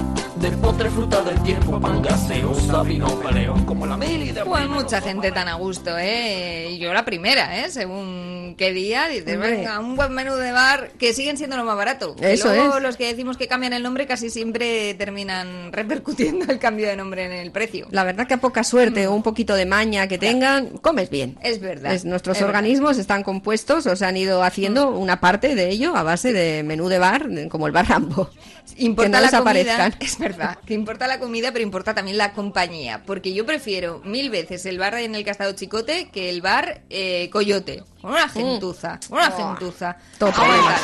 [SPEAKER 11] De postre fruta del tiempo, pan gaseosa, vino paleón. Como la mili de
[SPEAKER 3] Pues mucha gente tan a gusto, ¿eh? Yo la primera, ¿eh? Según qué día, dices,
[SPEAKER 4] Hombre.
[SPEAKER 3] venga, un buen menú de bar que siguen siendo lo más barato.
[SPEAKER 4] Eso
[SPEAKER 3] luego
[SPEAKER 4] es.
[SPEAKER 3] los que decimos que cambian el nombre casi siempre terminan repercutiendo el cambio de nombre en el precio.
[SPEAKER 4] La verdad que a poca suerte o un poquito de maña que tengan, comes bien.
[SPEAKER 3] Es verdad.
[SPEAKER 4] Es- nuestros
[SPEAKER 3] es verdad.
[SPEAKER 4] organismos están compuestos o se han ido haciendo una parte de ello a base de menú de bar, como el bar Rambo.
[SPEAKER 3] Importa
[SPEAKER 4] que no
[SPEAKER 3] la comida,
[SPEAKER 4] desaparezcan.
[SPEAKER 3] es verdad, que importa la comida, pero importa también la compañía, porque yo prefiero mil veces el bar en el que ha estado Chicote que el bar eh, Coyote, una gentuza, una gentuza.
[SPEAKER 4] Total.
[SPEAKER 3] Aguántala.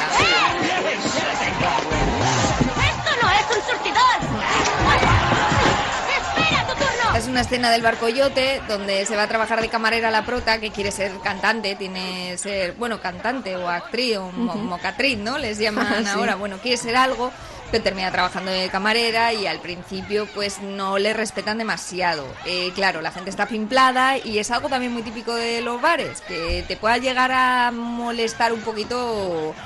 [SPEAKER 12] ¡Esto no es un surtidor! ¡Espera tu turno!
[SPEAKER 3] Es una escena del barcoyote donde se va a trabajar de camarera la prota que quiere ser cantante, tiene ser, bueno, cantante o actriz o mo- mocatriz, ¿no? Les llaman
[SPEAKER 4] Sí.
[SPEAKER 3] ahora, bueno, quiere ser algo, pero termina trabajando de camarera y al principio pues no le respetan demasiado. Eh, claro, la gente está pimplada y es algo también muy típico de los bares, que te pueda llegar a molestar un poquito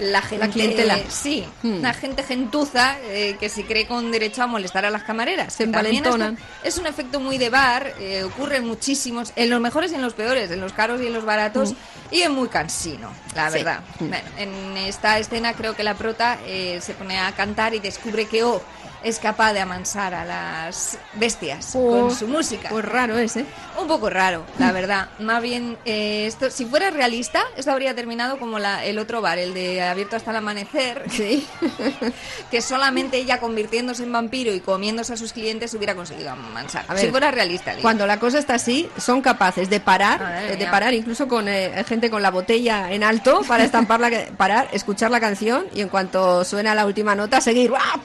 [SPEAKER 3] la gente
[SPEAKER 4] clientela.
[SPEAKER 3] sí
[SPEAKER 4] Hmm.
[SPEAKER 3] la gente gentuza eh, que se cree con derecho a molestar a las camareras
[SPEAKER 4] Se envalentonan.
[SPEAKER 3] es un efecto muy de bar eh, ocurre en muchísimos en los mejores y en los peores en los caros y en los baratos y es muy cansino la
[SPEAKER 4] Hmm. Sí.
[SPEAKER 3] verdad
[SPEAKER 4] Hmm.
[SPEAKER 3] Bueno, en esta escena creo que la prota eh, se pone a cantar y descubre que oh es capaz de amansar a las bestias
[SPEAKER 4] Oh,
[SPEAKER 3] con su música
[SPEAKER 4] Pues raro es, ¿eh?
[SPEAKER 3] un poco raro, la verdad. Más bien, eh, esto, si fuera realista, esto habría terminado como la- el otro bar, el de abierto hasta el amanecer,
[SPEAKER 4] Sí.
[SPEAKER 3] que solamente ella convirtiéndose en vampiro y comiéndose a sus clientes hubiera conseguido amansar.
[SPEAKER 4] A ver,
[SPEAKER 3] si fuera realista.
[SPEAKER 4] Cuando la cosa está así, son capaces de parar, eh, de parar incluso con eh, gente con la botella en alto para estampar la, parar, escuchar la canción y en cuanto suena la última nota seguir, ¡ah!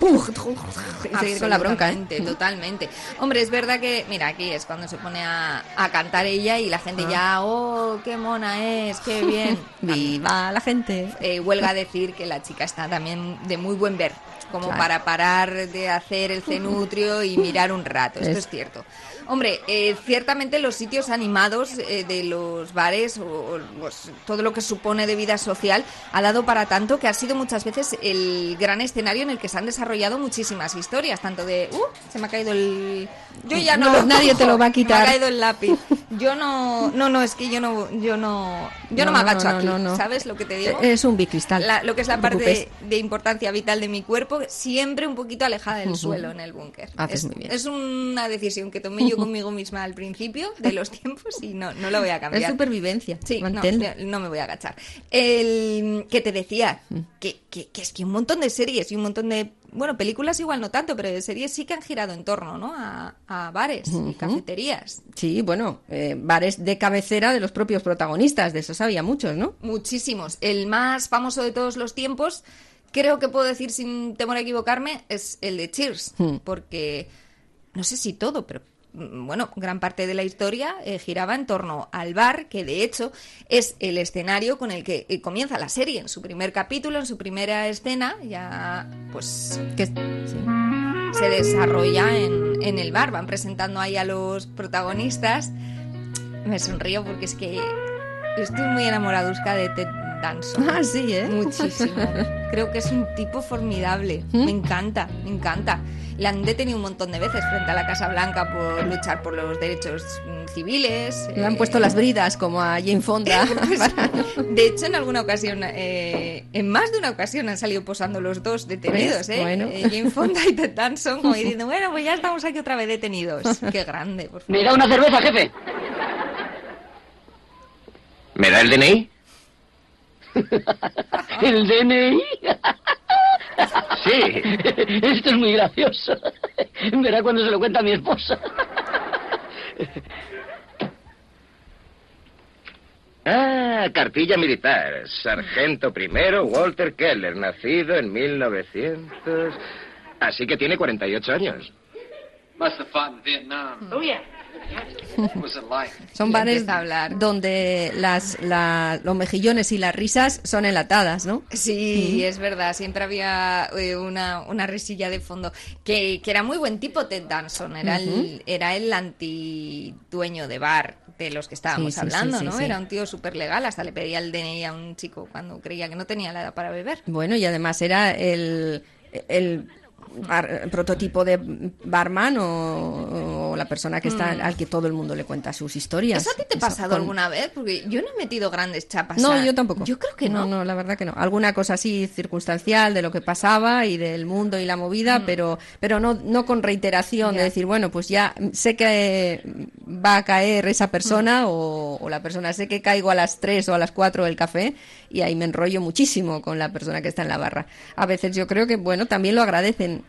[SPEAKER 4] seguir con la bronca, ¿eh?
[SPEAKER 3] Totalmente. Hombre, es verdad que, mira, aquí es cuando se pone a, a cantar ella y la gente ya, oh, qué mona es, qué bien.
[SPEAKER 4] Viva la gente.
[SPEAKER 3] Eh, huelga a decir que la chica está también de muy buen ver, como
[SPEAKER 4] Claro.
[SPEAKER 3] para parar de hacer el cenutrio y mirar un rato, esto
[SPEAKER 4] Es-
[SPEAKER 3] es cierto. Hombre, eh, ciertamente los sitios animados eh, de los bares o, o, pues, todo lo que supone de vida social ha dado para tanto que ha sido muchas veces el gran escenario en el que se han desarrollado muchísimas historias, tanto de, uh, se me ha caído el... Yo ya no,
[SPEAKER 4] No,
[SPEAKER 3] lo
[SPEAKER 4] nadie te lo va a quitar.
[SPEAKER 3] Me ha caído el lápiz. Yo no, no, no, es que yo no, yo no, yo no,
[SPEAKER 4] No,
[SPEAKER 3] me agacho aquí,
[SPEAKER 4] no, no.
[SPEAKER 3] ¿sabes lo que te digo?
[SPEAKER 4] Es un bicristal.
[SPEAKER 3] La- lo que es la parte de, de importancia vital de mi cuerpo, siempre un poquito alejada del suelo en el búnker.
[SPEAKER 4] Haces
[SPEAKER 3] Es,
[SPEAKER 4] muy bien.
[SPEAKER 3] es una decisión que tomé yo conmigo misma al principio de los tiempos y no, no lo voy a
[SPEAKER 4] Es
[SPEAKER 3] cambiar.
[SPEAKER 4] supervivencia.
[SPEAKER 3] Sí, no, no me voy a agachar. El que te decía,
[SPEAKER 4] Mm.
[SPEAKER 3] que, que- que es que un montón de series y un montón de, bueno, películas igual no tanto, pero de series sí que han girado en torno, ¿no? A, a bares y cafeterías.
[SPEAKER 4] Sí, bueno, eh, bares de cabecera de los propios protagonistas, de esos había muchos, ¿no?
[SPEAKER 3] Muchísimos. El más famoso de todos los tiempos, creo que puedo decir sin temor a equivocarme, es el de Cheers.
[SPEAKER 4] Hmm.
[SPEAKER 3] Porque, no sé si todo, pero mm, bueno, gran parte de la historia eh, giraba en torno al bar, que de hecho es el escenario con el que eh, comienza la serie. En su primer capítulo, en su primera escena, ya pues
[SPEAKER 4] Que,
[SPEAKER 3] se desarrolla en, en el bar. Van presentando ahí a los protagonistas. Me sonrío porque es que estoy muy enamoradusca de Ted Danson.
[SPEAKER 4] Ah, sí, ¿eh?
[SPEAKER 3] Muchísimo. Creo que es un tipo formidable.
[SPEAKER 4] ¿Mm?
[SPEAKER 3] Me encanta, me encanta. Le han detenido un montón de veces frente a la Casa Blanca por luchar por los derechos mm, civiles.
[SPEAKER 4] Le han
[SPEAKER 3] eh,
[SPEAKER 4] puesto las bridas como a Jane Fonda.
[SPEAKER 3] pues, de hecho, en alguna ocasión, eh, en más de una ocasión han salido posando los dos detenidos. ¿eh?
[SPEAKER 4] Bueno.
[SPEAKER 3] Eh, Jane Fonda y Ted Danson, como diciendo, bueno, pues ya estamos aquí otra vez detenidos. Qué grande, por favor.
[SPEAKER 13] ¿Me da una cerveza, jefe?
[SPEAKER 5] ¿Me da el DNI?
[SPEAKER 13] ¿El DNI?
[SPEAKER 5] Sí.
[SPEAKER 13] Esto es muy gracioso. Verá cuando se lo cuenta a mi esposa.
[SPEAKER 5] Ah, cartilla militar. Sargento primero Walter Keller, nacido en 1900. Así que tiene 48 años.
[SPEAKER 14] Must have fought in Vietnam.
[SPEAKER 13] Oh, yeah.
[SPEAKER 4] Son bares
[SPEAKER 3] empieza a hablar.
[SPEAKER 4] donde las, la- los mejillones y las risas son enlatadas, ¿no?
[SPEAKER 3] Sí, es verdad, siempre había eh, una, una risilla de fondo. Que, que era muy buen tipo Ted Danson, era, el, era el antidueño de bar de los que estábamos
[SPEAKER 4] Sí, sí, sí,
[SPEAKER 3] hablando,
[SPEAKER 4] sí,
[SPEAKER 3] ¿no? Era un tío súper legal, hasta le pedía el DNI a un chico cuando creía que no tenía la edad para beber.
[SPEAKER 4] Bueno, y además era el, el prototipo de barman o, o la persona que está
[SPEAKER 3] Mm.
[SPEAKER 4] al que todo el mundo le cuenta sus historias.
[SPEAKER 3] ¿Eso a ti te ha pasado
[SPEAKER 4] con-
[SPEAKER 3] alguna vez? Porque yo no he metido grandes chapas.
[SPEAKER 4] No,
[SPEAKER 3] a-
[SPEAKER 4] yo tampoco.
[SPEAKER 3] Yo creo que no.
[SPEAKER 4] No, la verdad que no. Alguna cosa así circunstancial de lo que pasaba y del mundo y la movida,
[SPEAKER 3] Mm.
[SPEAKER 4] pero, pero no, no con reiteración de decir, bueno, pues ya sé que va a caer esa
[SPEAKER 3] Mm.
[SPEAKER 4] persona o, o la persona, sé que caigo a las 3 o a las 4 del café y ahí me enrollo muchísimo con la persona que está en la barra. A veces yo creo que, bueno, también lo agradecen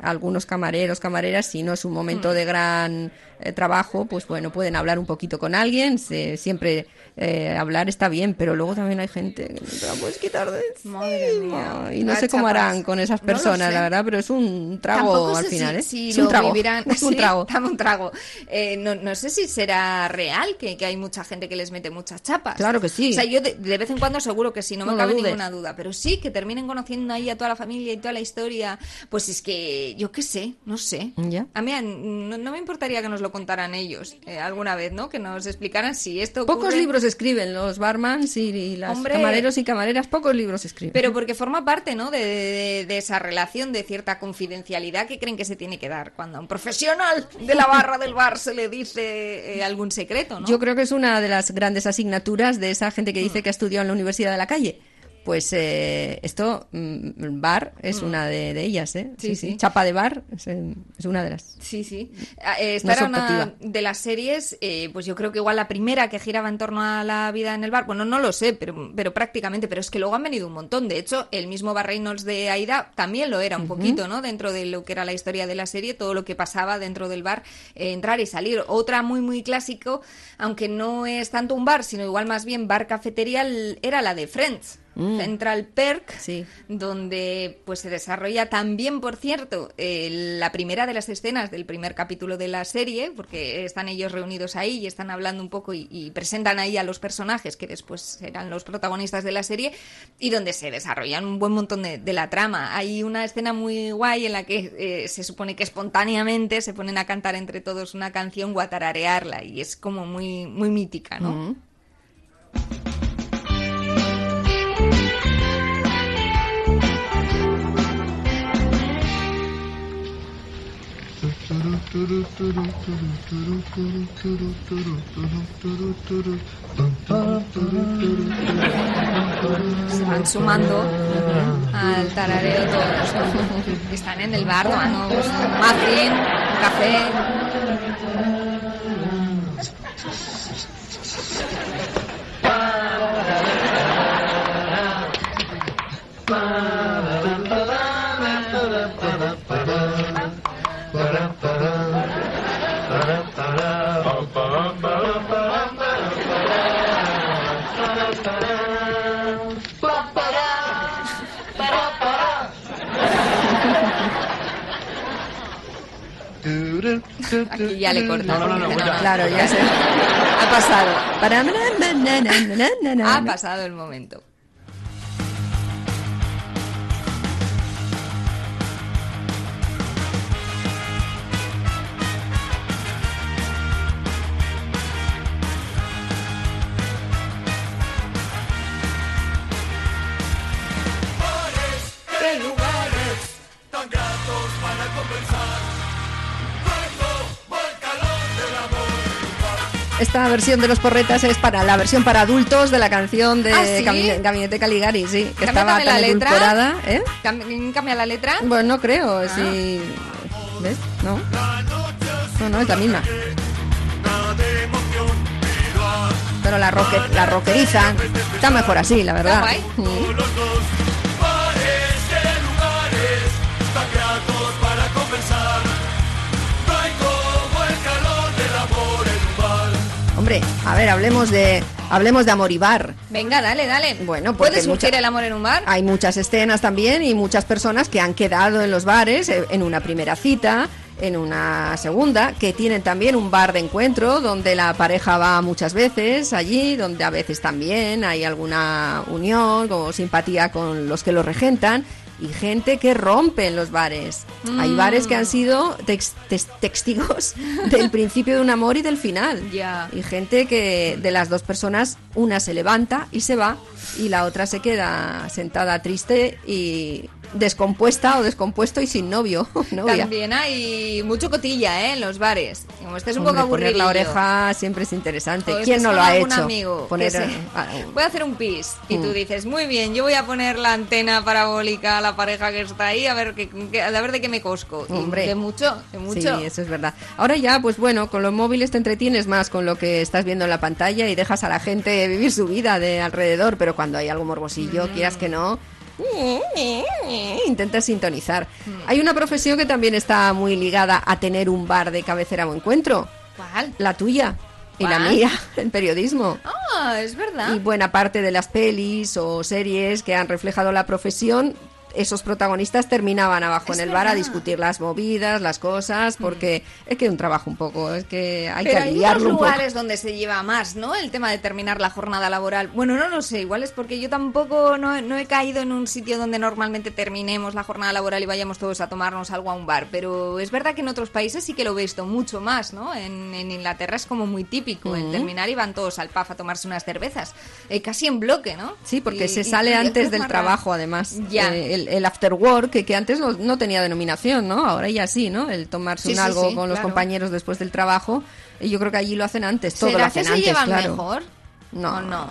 [SPEAKER 4] algunos camareros, camareras, si no es un momento
[SPEAKER 3] Mm.
[SPEAKER 4] de gran eh, trabajo, pues bueno, pueden hablar un poquito con alguien, se- siempre eh, hablar está bien, pero luego también hay gente que no te la puedes quitar de
[SPEAKER 3] Madre mía.
[SPEAKER 4] Y no
[SPEAKER 3] Ah,
[SPEAKER 4] sé cómo harán con esas personas, la verdad, pero es un trago
[SPEAKER 3] Tampoco
[SPEAKER 4] al
[SPEAKER 3] sé
[SPEAKER 4] final,
[SPEAKER 3] si,
[SPEAKER 4] ¿eh?
[SPEAKER 3] si
[SPEAKER 4] es un trago.
[SPEAKER 3] vivirán.
[SPEAKER 4] Es un trago.
[SPEAKER 3] dame un trago. Eh, no, no sé si será real que, que hay mucha gente que les mete muchas chapas.
[SPEAKER 4] Claro que sí.
[SPEAKER 3] O sea, yo de, de vez en cuando seguro que sí, no me
[SPEAKER 4] No
[SPEAKER 3] cabe ninguna duda. Pero sí, que terminen conociendo ahí a toda la familia y toda la historia. Pues es que yo qué sé, no sé.
[SPEAKER 4] Ya.
[SPEAKER 3] A mí no, no me importaría que nos lo contaran ellos eh, alguna vez, ¿no? Que nos explicaran si esto
[SPEAKER 4] Pocos libros escriben los barmans y, y las
[SPEAKER 3] Hombre.
[SPEAKER 4] camareros y camareras, pocos libros escriben.
[SPEAKER 3] Pero porque forma parte, ¿no? De, de- de esa relación de cierta confidencialidad que creen que se tiene que dar cuando a un profesional de la barra del bar se le dice eh, algún secreto, ¿no?
[SPEAKER 4] Yo creo que es una de las grandes asignaturas de esa gente que
[SPEAKER 3] Mm.
[SPEAKER 4] dice que ha estudiado en la Universidad de la Calle. Pues eh, esto, mm, bar, es
[SPEAKER 3] Mm.
[SPEAKER 4] una de, de ellas, ¿eh?
[SPEAKER 3] Sí, sí.
[SPEAKER 4] Chapa de bar es, eh, es una de las.
[SPEAKER 3] Sí, sí. Eh, Esta
[SPEAKER 4] es
[SPEAKER 3] era una de las series, eh, pues yo creo que igual la primera que giraba en torno a la vida en el bar. Bueno, no lo sé, pero, pero prácticamente. Pero es que luego han venido un montón. De hecho, el mismo Bar Reynolds de Aida también lo era un poquito, ¿no? Dentro de lo que era la historia de la serie, todo lo que pasaba dentro del bar, eh, entrar y salir. Otra muy, muy clásico, aunque no es tanto un bar, sino igual más bien bar cafetería, era la de Friends.
[SPEAKER 4] Mm.
[SPEAKER 3] Central Perk, donde pues se desarrolla también, por cierto, eh, la primera de las escenas del primer capítulo de la serie, porque están ellos reunidos ahí y están hablando un poco y, y presentan ahí a los personajes que después serán los protagonistas de la serie y donde se desarrollan un buen montón de, de la trama. Hay una escena muy guay en la que eh, se supone que espontáneamente se ponen a cantar entre todos una canción o a tararearla y es como muy, muy mítica, ¿no?
[SPEAKER 4] Mm.
[SPEAKER 3] Se van sumando al tarareo todos. Están en el bar tomando pues, un muffin, un café. Aquí ya le cortan.
[SPEAKER 4] No, no, no,
[SPEAKER 3] Dice,
[SPEAKER 4] no, claro, ya sé.
[SPEAKER 3] Ha pasado. Ha pasado el momento.
[SPEAKER 4] Esta versión de los porretas es para la versión para adultos de la canción de
[SPEAKER 3] ¿Ah, sí?
[SPEAKER 4] Gabinete, Gabinete Caligari, sí, que estaba tan
[SPEAKER 3] la letra.
[SPEAKER 4] edulcorada, ¿eh?
[SPEAKER 3] Cam- ¿Cambia la letra?
[SPEAKER 4] Bueno, no creo,
[SPEAKER 3] Ah.
[SPEAKER 4] sí. ¿Ves? No. No, no, es la misma. Pero la, roque, la rockeriza está mejor así, la verdad.
[SPEAKER 3] guay.
[SPEAKER 4] Mm. Hombre, a ver, hablemos de hablemos de amor y bar.
[SPEAKER 3] Venga, dale, dale.
[SPEAKER 4] Bueno,
[SPEAKER 3] ¿Puedes surgir
[SPEAKER 4] mucha-
[SPEAKER 3] el amor en un bar?
[SPEAKER 4] Hay muchas escenas también y muchas personas que han quedado en los bares eh, en una primera cita, en una segunda, que tienen también un bar de encuentro donde la pareja va muchas veces allí, donde a veces también hay alguna unión o simpatía con los que lo regentan. Y gente que rompe en los bares. Hay
[SPEAKER 3] Mm.
[SPEAKER 4] bares que han sido tex- testigos del principio de un amor y del final. Y gente que de las dos personas, una se levanta y se va y la otra se queda sentada triste y descompuesta o descompuesto y sin novio novia.
[SPEAKER 3] También hay mucho cotilla, ¿eh? En los bares. Como estés un
[SPEAKER 4] Hombre,
[SPEAKER 3] poco
[SPEAKER 4] poner
[SPEAKER 3] aburrido.
[SPEAKER 4] la oreja siempre es interesante. ¿Quién no lo ha hecho?
[SPEAKER 3] amigo
[SPEAKER 4] Poner
[SPEAKER 3] que se- Voy a hacer un pis. Y tú
[SPEAKER 4] Mm.
[SPEAKER 3] dices, muy bien, yo voy a poner la antena parabólica a la pareja que está ahí a ver, qué- qué- a ver de qué me cosco. Y
[SPEAKER 4] Hombre.
[SPEAKER 3] De mucho, de mucho.
[SPEAKER 4] Sí, eso es verdad. Ahora ya, pues bueno, con los móviles te entretienes más con lo que estás viendo en la pantalla y dejas a la gente vivir su vida de alrededor, pero cuando hay algo morbosillo,
[SPEAKER 3] Mm.
[SPEAKER 4] quieras que no, Intenta sintonizar. Hay una profesión que también está muy ligada a tener un bar de cabecera o encuentro.
[SPEAKER 3] ¿Cuál?
[SPEAKER 4] La tuya. Y la mía, el periodismo.
[SPEAKER 3] Ah, es verdad.
[SPEAKER 4] Y buena parte de las pelis o series que han reflejado la profesión, esos protagonistas terminaban abajo
[SPEAKER 3] Es
[SPEAKER 4] en el bar a discutir las movidas, las cosas, porque es que es un trabajo un poco, es que hay
[SPEAKER 3] Pero
[SPEAKER 4] que
[SPEAKER 3] hay
[SPEAKER 4] aliviarlo
[SPEAKER 3] unos
[SPEAKER 4] un poco.
[SPEAKER 3] lugares donde se lleva más, ¿no? El tema de terminar la jornada laboral. Bueno, no lo sé, igual es porque yo tampoco no, no he caído en un sitio donde normalmente terminemos la jornada laboral y vayamos todos a tomarnos algo a un bar. Pero es verdad que en otros países sí que lo he visto mucho más, ¿no? En, en Inglaterra es como muy típico el
[SPEAKER 4] Ujú.
[SPEAKER 3] terminar y van todos al pub a tomarse unas cervezas. Eh, casi en bloque, ¿no?
[SPEAKER 4] Sí, porque
[SPEAKER 3] Y-
[SPEAKER 4] se
[SPEAKER 3] y-
[SPEAKER 4] sale
[SPEAKER 3] y
[SPEAKER 4] antes del trabajo, además.
[SPEAKER 3] Ya.
[SPEAKER 4] Eh, el, el after work, que, que antes no, no tenía denominación, ¿no? Ahora ya sí, ¿no? El tomarse
[SPEAKER 3] Sí,
[SPEAKER 4] un
[SPEAKER 3] sí,
[SPEAKER 4] algo
[SPEAKER 3] sí,
[SPEAKER 4] con los
[SPEAKER 3] claro.
[SPEAKER 4] compañeros después del trabajo. Y yo creo que allí lo hacen antes, todo lo
[SPEAKER 3] ¿Será que
[SPEAKER 4] hacen
[SPEAKER 3] se
[SPEAKER 4] antes,
[SPEAKER 3] llevan
[SPEAKER 4] claro.
[SPEAKER 3] mejor?
[SPEAKER 4] No,
[SPEAKER 3] ¿O no?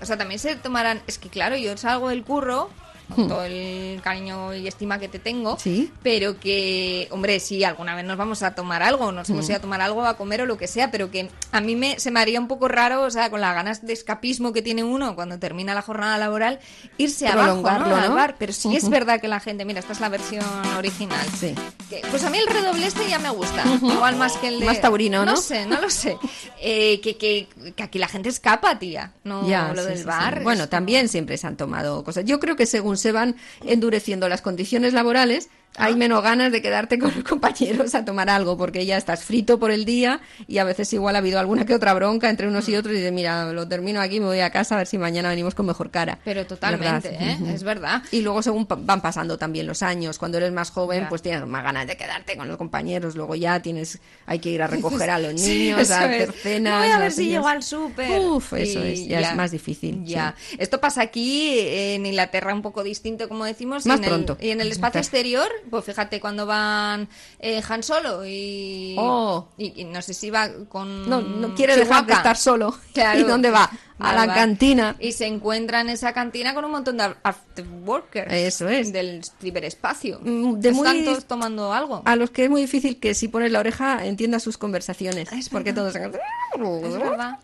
[SPEAKER 3] O sea, también se tomarán... Es que claro, yo salgo del curro con todo el cariño y estima que te tengo.
[SPEAKER 4] Sí.
[SPEAKER 3] pero que, hombre, sí, alguna vez nos vamos a tomar algo, nos hemos
[SPEAKER 4] Mm.
[SPEAKER 3] ido a tomar algo, a comer o lo que sea, pero que a mí me, se me haría un poco raro, o sea, con las ganas de escapismo que tiene uno cuando termina la jornada laboral, irse abajo, ¿no?
[SPEAKER 4] Prolongarlo,
[SPEAKER 3] Al
[SPEAKER 4] ¿no?
[SPEAKER 3] bar. Pero sí es verdad que la gente, mira, esta es la versión original.
[SPEAKER 4] Sí.
[SPEAKER 3] Que- pues a mí el redoble este ya me gusta, igual más que el de...
[SPEAKER 4] Más taurino, ¿no?
[SPEAKER 3] No sé, no lo sé. Eh, que, que, que aquí la gente escapa, tía, no
[SPEAKER 4] Ya,
[SPEAKER 3] lo
[SPEAKER 4] sí,
[SPEAKER 3] del
[SPEAKER 4] sí,
[SPEAKER 3] bar.
[SPEAKER 4] Bueno, también siempre se han tomado cosas. Yo creo que según se van endureciendo las condiciones laborales, Hay menos ganas de quedarte con los compañeros a tomar algo, porque ya estás frito por el día y a veces igual ha habido alguna que otra bronca entre unos
[SPEAKER 3] Mm.
[SPEAKER 4] y otros y dices, mira, lo termino aquí, me voy a casa a ver si mañana venimos con mejor cara.
[SPEAKER 3] Pero totalmente,
[SPEAKER 4] ¿Verdad?
[SPEAKER 3] ¿eh? Es verdad.
[SPEAKER 4] Y luego según van pasando también los años, cuando eres más joven, pues tienes más ganas de quedarte con los compañeros, luego ya tienes, hay que ir a recoger a los
[SPEAKER 3] Sí,
[SPEAKER 4] niños,
[SPEAKER 3] eso
[SPEAKER 4] a hacer cenas.
[SPEAKER 3] Voy a ver si llego al súper.
[SPEAKER 4] Uf, eso
[SPEAKER 3] Y
[SPEAKER 4] es, ya, es más difícil.
[SPEAKER 3] Ya.
[SPEAKER 4] sí.
[SPEAKER 3] Esto pasa aquí en Inglaterra un poco distinto, como decimos. y
[SPEAKER 4] Más
[SPEAKER 3] el-
[SPEAKER 4] pronto.
[SPEAKER 3] y en el espacio exterior, pues fíjate cuando van eh, Han Solo y,
[SPEAKER 4] Oh.
[SPEAKER 3] y, y no sé si va con
[SPEAKER 4] No, no quiere dejar de estar solo.
[SPEAKER 3] Claro.
[SPEAKER 4] ¿Y dónde va? A la cantina.
[SPEAKER 3] Y se encuentra en esa cantina con un montón de after workers.
[SPEAKER 4] Eso es.
[SPEAKER 3] Del ciberespacio.
[SPEAKER 4] Mm, de
[SPEAKER 3] Están
[SPEAKER 4] muy-
[SPEAKER 3] todos tomando algo.
[SPEAKER 4] A los que es muy difícil que si pones la oreja entiendas sus conversaciones. porque todos...
[SPEAKER 3] Es verdad.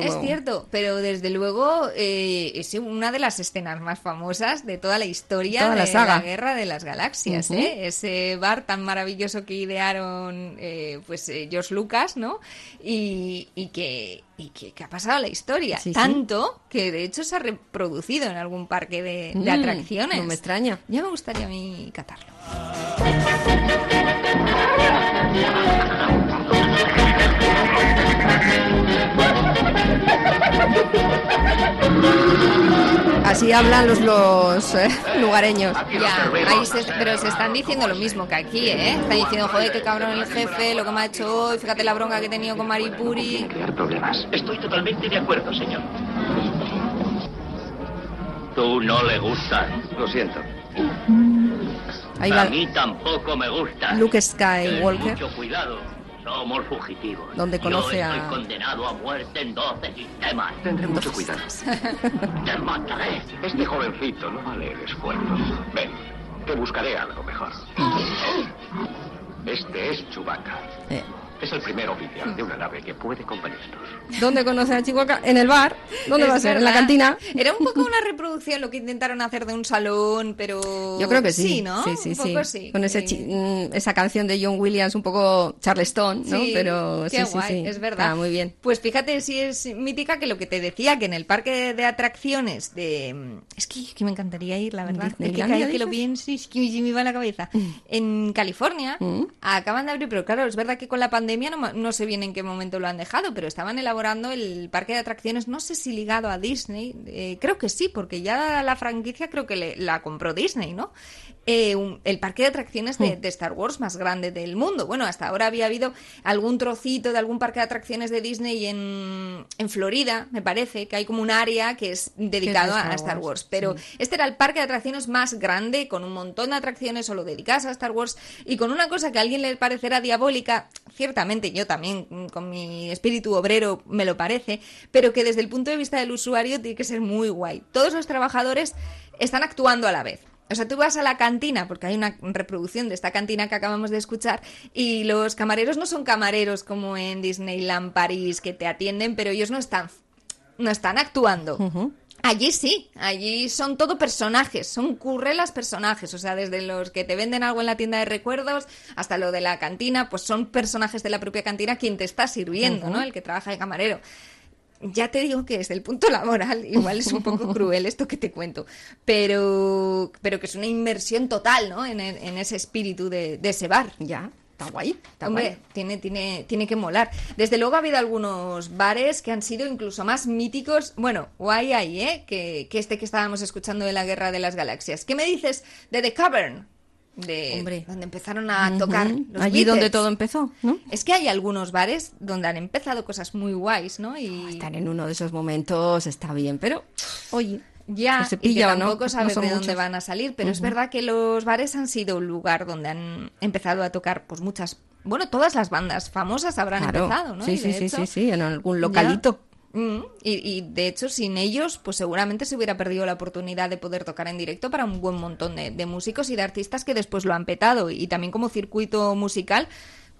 [SPEAKER 3] Es cierto, pero desde luego eh, es una de las escenas más famosas de toda la historia
[SPEAKER 4] Toda
[SPEAKER 3] de
[SPEAKER 4] la saga.
[SPEAKER 3] Guerra de las Galaxias. ¿eh? Ese bar tan maravilloso que idearon eh, pues eh, George Lucas, ¿no? Y, y que, y que, que ha pasado la historia.
[SPEAKER 4] Sí, sí.
[SPEAKER 3] Tanto que de hecho se ha reproducido en algún parque de, de
[SPEAKER 4] Mm,
[SPEAKER 3] atracciones.
[SPEAKER 4] no me extraña.
[SPEAKER 3] Ya me gustaría a mí catarlo.
[SPEAKER 4] Así hablan los, los eh, lugareños.
[SPEAKER 3] Ya, ahí se- pero se están diciendo lo mismo que aquí, ¿eh? Están diciendo, joder, qué cabrón el jefe, lo que me ha hecho hoy, fíjate la bronca que he tenido con Maripuri.
[SPEAKER 15] crear problemas. Estoy totalmente de acuerdo, señor. Tú no le gustas. Lo siento.
[SPEAKER 4] Ahí
[SPEAKER 15] A
[SPEAKER 4] va
[SPEAKER 15] mí tampoco me gusta.
[SPEAKER 4] Luke
[SPEAKER 15] Ten
[SPEAKER 4] Skywalker.
[SPEAKER 15] mucho cuidado. Somos fugitivos.
[SPEAKER 4] Donde conoce
[SPEAKER 15] Yo
[SPEAKER 4] a-
[SPEAKER 15] estoy condenado a muerte en 12 sistemas. Tendré mucho cuidado. Te mataré. Este jovencito no vale el esfuerzo. Ven, te buscaré algo mejor. Este es Chewbacca.
[SPEAKER 4] Eh.
[SPEAKER 15] Es el primer oficial de una nave que puede acompañarnos.
[SPEAKER 4] ¿Dónde conoce a Chihuahua? En el bar. ¿Dónde
[SPEAKER 3] Es
[SPEAKER 4] va a ser? ¿En la cantina?
[SPEAKER 3] Era un poco una reproducción lo que intentaron hacer de un salón, pero...
[SPEAKER 4] Yo creo que sí.
[SPEAKER 3] ¿no?
[SPEAKER 4] Sí, sí,
[SPEAKER 3] un
[SPEAKER 4] sí.
[SPEAKER 3] poco sí.
[SPEAKER 4] Con ese mm, esa canción de John Williams un poco Charleston, ¿no?
[SPEAKER 3] Sí,
[SPEAKER 4] Pero
[SPEAKER 3] qué
[SPEAKER 4] sí, sí,
[SPEAKER 3] guay,
[SPEAKER 4] sí.
[SPEAKER 3] es verdad.
[SPEAKER 4] Está muy bien.
[SPEAKER 3] Pues fíjate si es mítica que lo que te decía, que en el parque de atracciones de... Es que, que me encantaría ir, la verdad. Es que
[SPEAKER 4] ¿Disneylandia,
[SPEAKER 3] cada vez que lo pienso es que me va la cabeza. En California
[SPEAKER 4] Mm.
[SPEAKER 3] acaban de abrir, pero claro, es verdad que con la pandemia no, sé bien en qué momento lo han dejado, pero estaban elaborando el parque de atracciones, no sé si ligado a Disney, eh, creo que sí, porque ya la franquicia creo que le- la compró Disney, ¿no? Eh, un- el parque de atracciones de, de Star Wars más grande del mundo. Bueno, hasta ahora había habido algún trocito de algún parque de atracciones de Disney en, en Florida, me parece, que hay como un área que es dedicado a Star
[SPEAKER 4] Wars.
[SPEAKER 3] Pero este era el parque de atracciones más grande, con un montón de atracciones solo dedicadas a Star Wars y con una cosa que a alguien le parecerá diabólica, yo también, mm, con mi espíritu obrero, me lo parece, pero que desde el punto de vista del usuario tiene que ser muy guay. Todos los trabajadores están actuando a la vez. O sea, tú vas a la cantina, porque hay una reproducción de esta cantina que acabamos de escuchar, y los camareros no son camareros como en Disneyland París que te atienden, pero ellos no están, no están actuando. Allí sí, allí son todo personajes, son currelas personajes, o sea, desde los que te venden algo en la tienda de recuerdos hasta lo de la cantina, pues son personajes de la propia cantina quien te está sirviendo. ¿no? El que trabaja de camarero. Ya te digo que desde el punto laboral igual es un poco cruel esto que te cuento, pero, pero que es una inmersión total, ¿no? En, ese espíritu de, de ese bar.
[SPEAKER 4] Ya, está guay. Está
[SPEAKER 3] Hombre,
[SPEAKER 4] guay.
[SPEAKER 3] tiene, tiene, tiene que molar. Desde luego ha habido algunos bares que han sido incluso más míticos. Bueno, guay ahí, ¿eh? Que, que este que estábamos escuchando de la Guerra de las Galaxias. ¿Qué me dices de The Cavern? De
[SPEAKER 4] Hombre.
[SPEAKER 3] donde empezaron a tocar los
[SPEAKER 4] Allí donde todo empezó, ¿no?
[SPEAKER 3] Es que hay algunos bares donde han empezado cosas muy guays, ¿no? Y
[SPEAKER 4] Estar en uno de esos momentos está bien, pero oye,
[SPEAKER 3] ya, y que tampoco
[SPEAKER 4] no
[SPEAKER 3] sabes de dónde
[SPEAKER 4] muchos.
[SPEAKER 3] van a salir, pero es verdad que los bares han sido un lugar donde han empezado a tocar pues muchas, bueno, todas las bandas famosas habrán
[SPEAKER 4] Claro.
[SPEAKER 3] empezado, ¿no?
[SPEAKER 4] Sí,
[SPEAKER 3] Y
[SPEAKER 4] sí, sí,
[SPEAKER 3] hecho,
[SPEAKER 4] sí, sí, en algún
[SPEAKER 3] ya-
[SPEAKER 4] localito.
[SPEAKER 3] Mm, y, y, de hecho, sin ellos, pues seguramente se hubiera perdido la oportunidad de poder tocar en directo para un buen montón de, de músicos y de artistas que después lo han petado. Y también como circuito musical,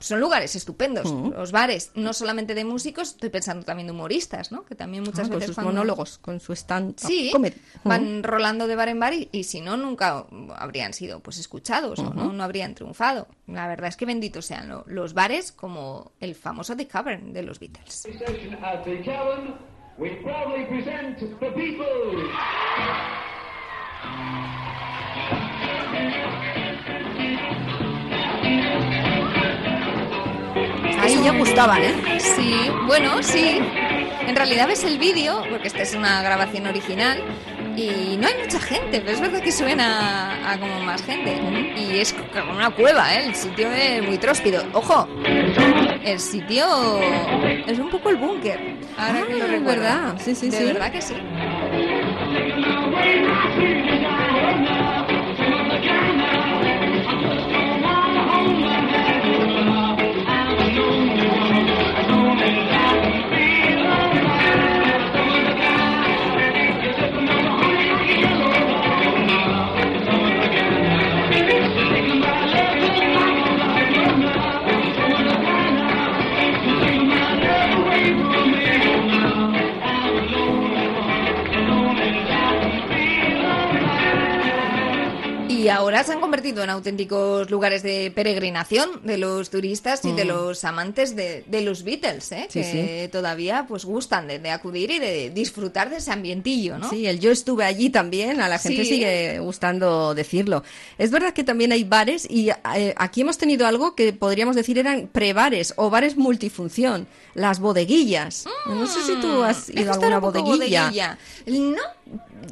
[SPEAKER 3] son lugares estupendos.
[SPEAKER 4] Mm.
[SPEAKER 3] Los bares, no solamente de músicos, estoy pensando también de humoristas, ¿no? Que también muchas
[SPEAKER 4] Ah, con
[SPEAKER 3] veces
[SPEAKER 4] sus
[SPEAKER 3] cuando-
[SPEAKER 4] monólogos, con su stand
[SPEAKER 3] Sí, van rolando de bar en bar y, y si no, nunca habrían sido pues escuchados o no, no habrían triunfado. La verdad es que benditos sean lo- los bares como el famoso The Cavern de los Beatles.
[SPEAKER 4] Ahí ya gustaban, ¿eh?
[SPEAKER 3] Sí, bueno, sí. En realidad ves el vídeo, porque esta es una grabación original, y no hay mucha gente, pero es verdad que suena a, a como más gente. Y es como una cueva, ¿eh? El sitio es muy tróspido. ¡Ojo! El sitio es un poco el búnker. Ahora que lo
[SPEAKER 4] Ah,
[SPEAKER 3] recuerdo.
[SPEAKER 4] verdad. Sí, sí,
[SPEAKER 3] De
[SPEAKER 4] sí.
[SPEAKER 3] verdad que sí. Y ahora se han convertido en auténticos lugares de peregrinación de los turistas y de
[SPEAKER 4] Mm.
[SPEAKER 3] los amantes de, de los Beatles, ¿eh?
[SPEAKER 4] Sí,
[SPEAKER 3] que todavía pues gustan de, de acudir y de disfrutar de ese ambientillo, ¿no?
[SPEAKER 4] Sí, el yo estuve allí también, a la gente
[SPEAKER 3] Sí.
[SPEAKER 4] sigue gustando decirlo. Es verdad que también hay bares y eh, aquí hemos tenido algo que podríamos decir eran prebares o bares multifunción, las bodeguillas. no sé si tú has
[SPEAKER 3] Deja
[SPEAKER 4] ido a alguna bodeguilla.
[SPEAKER 3] bodeguilla. No,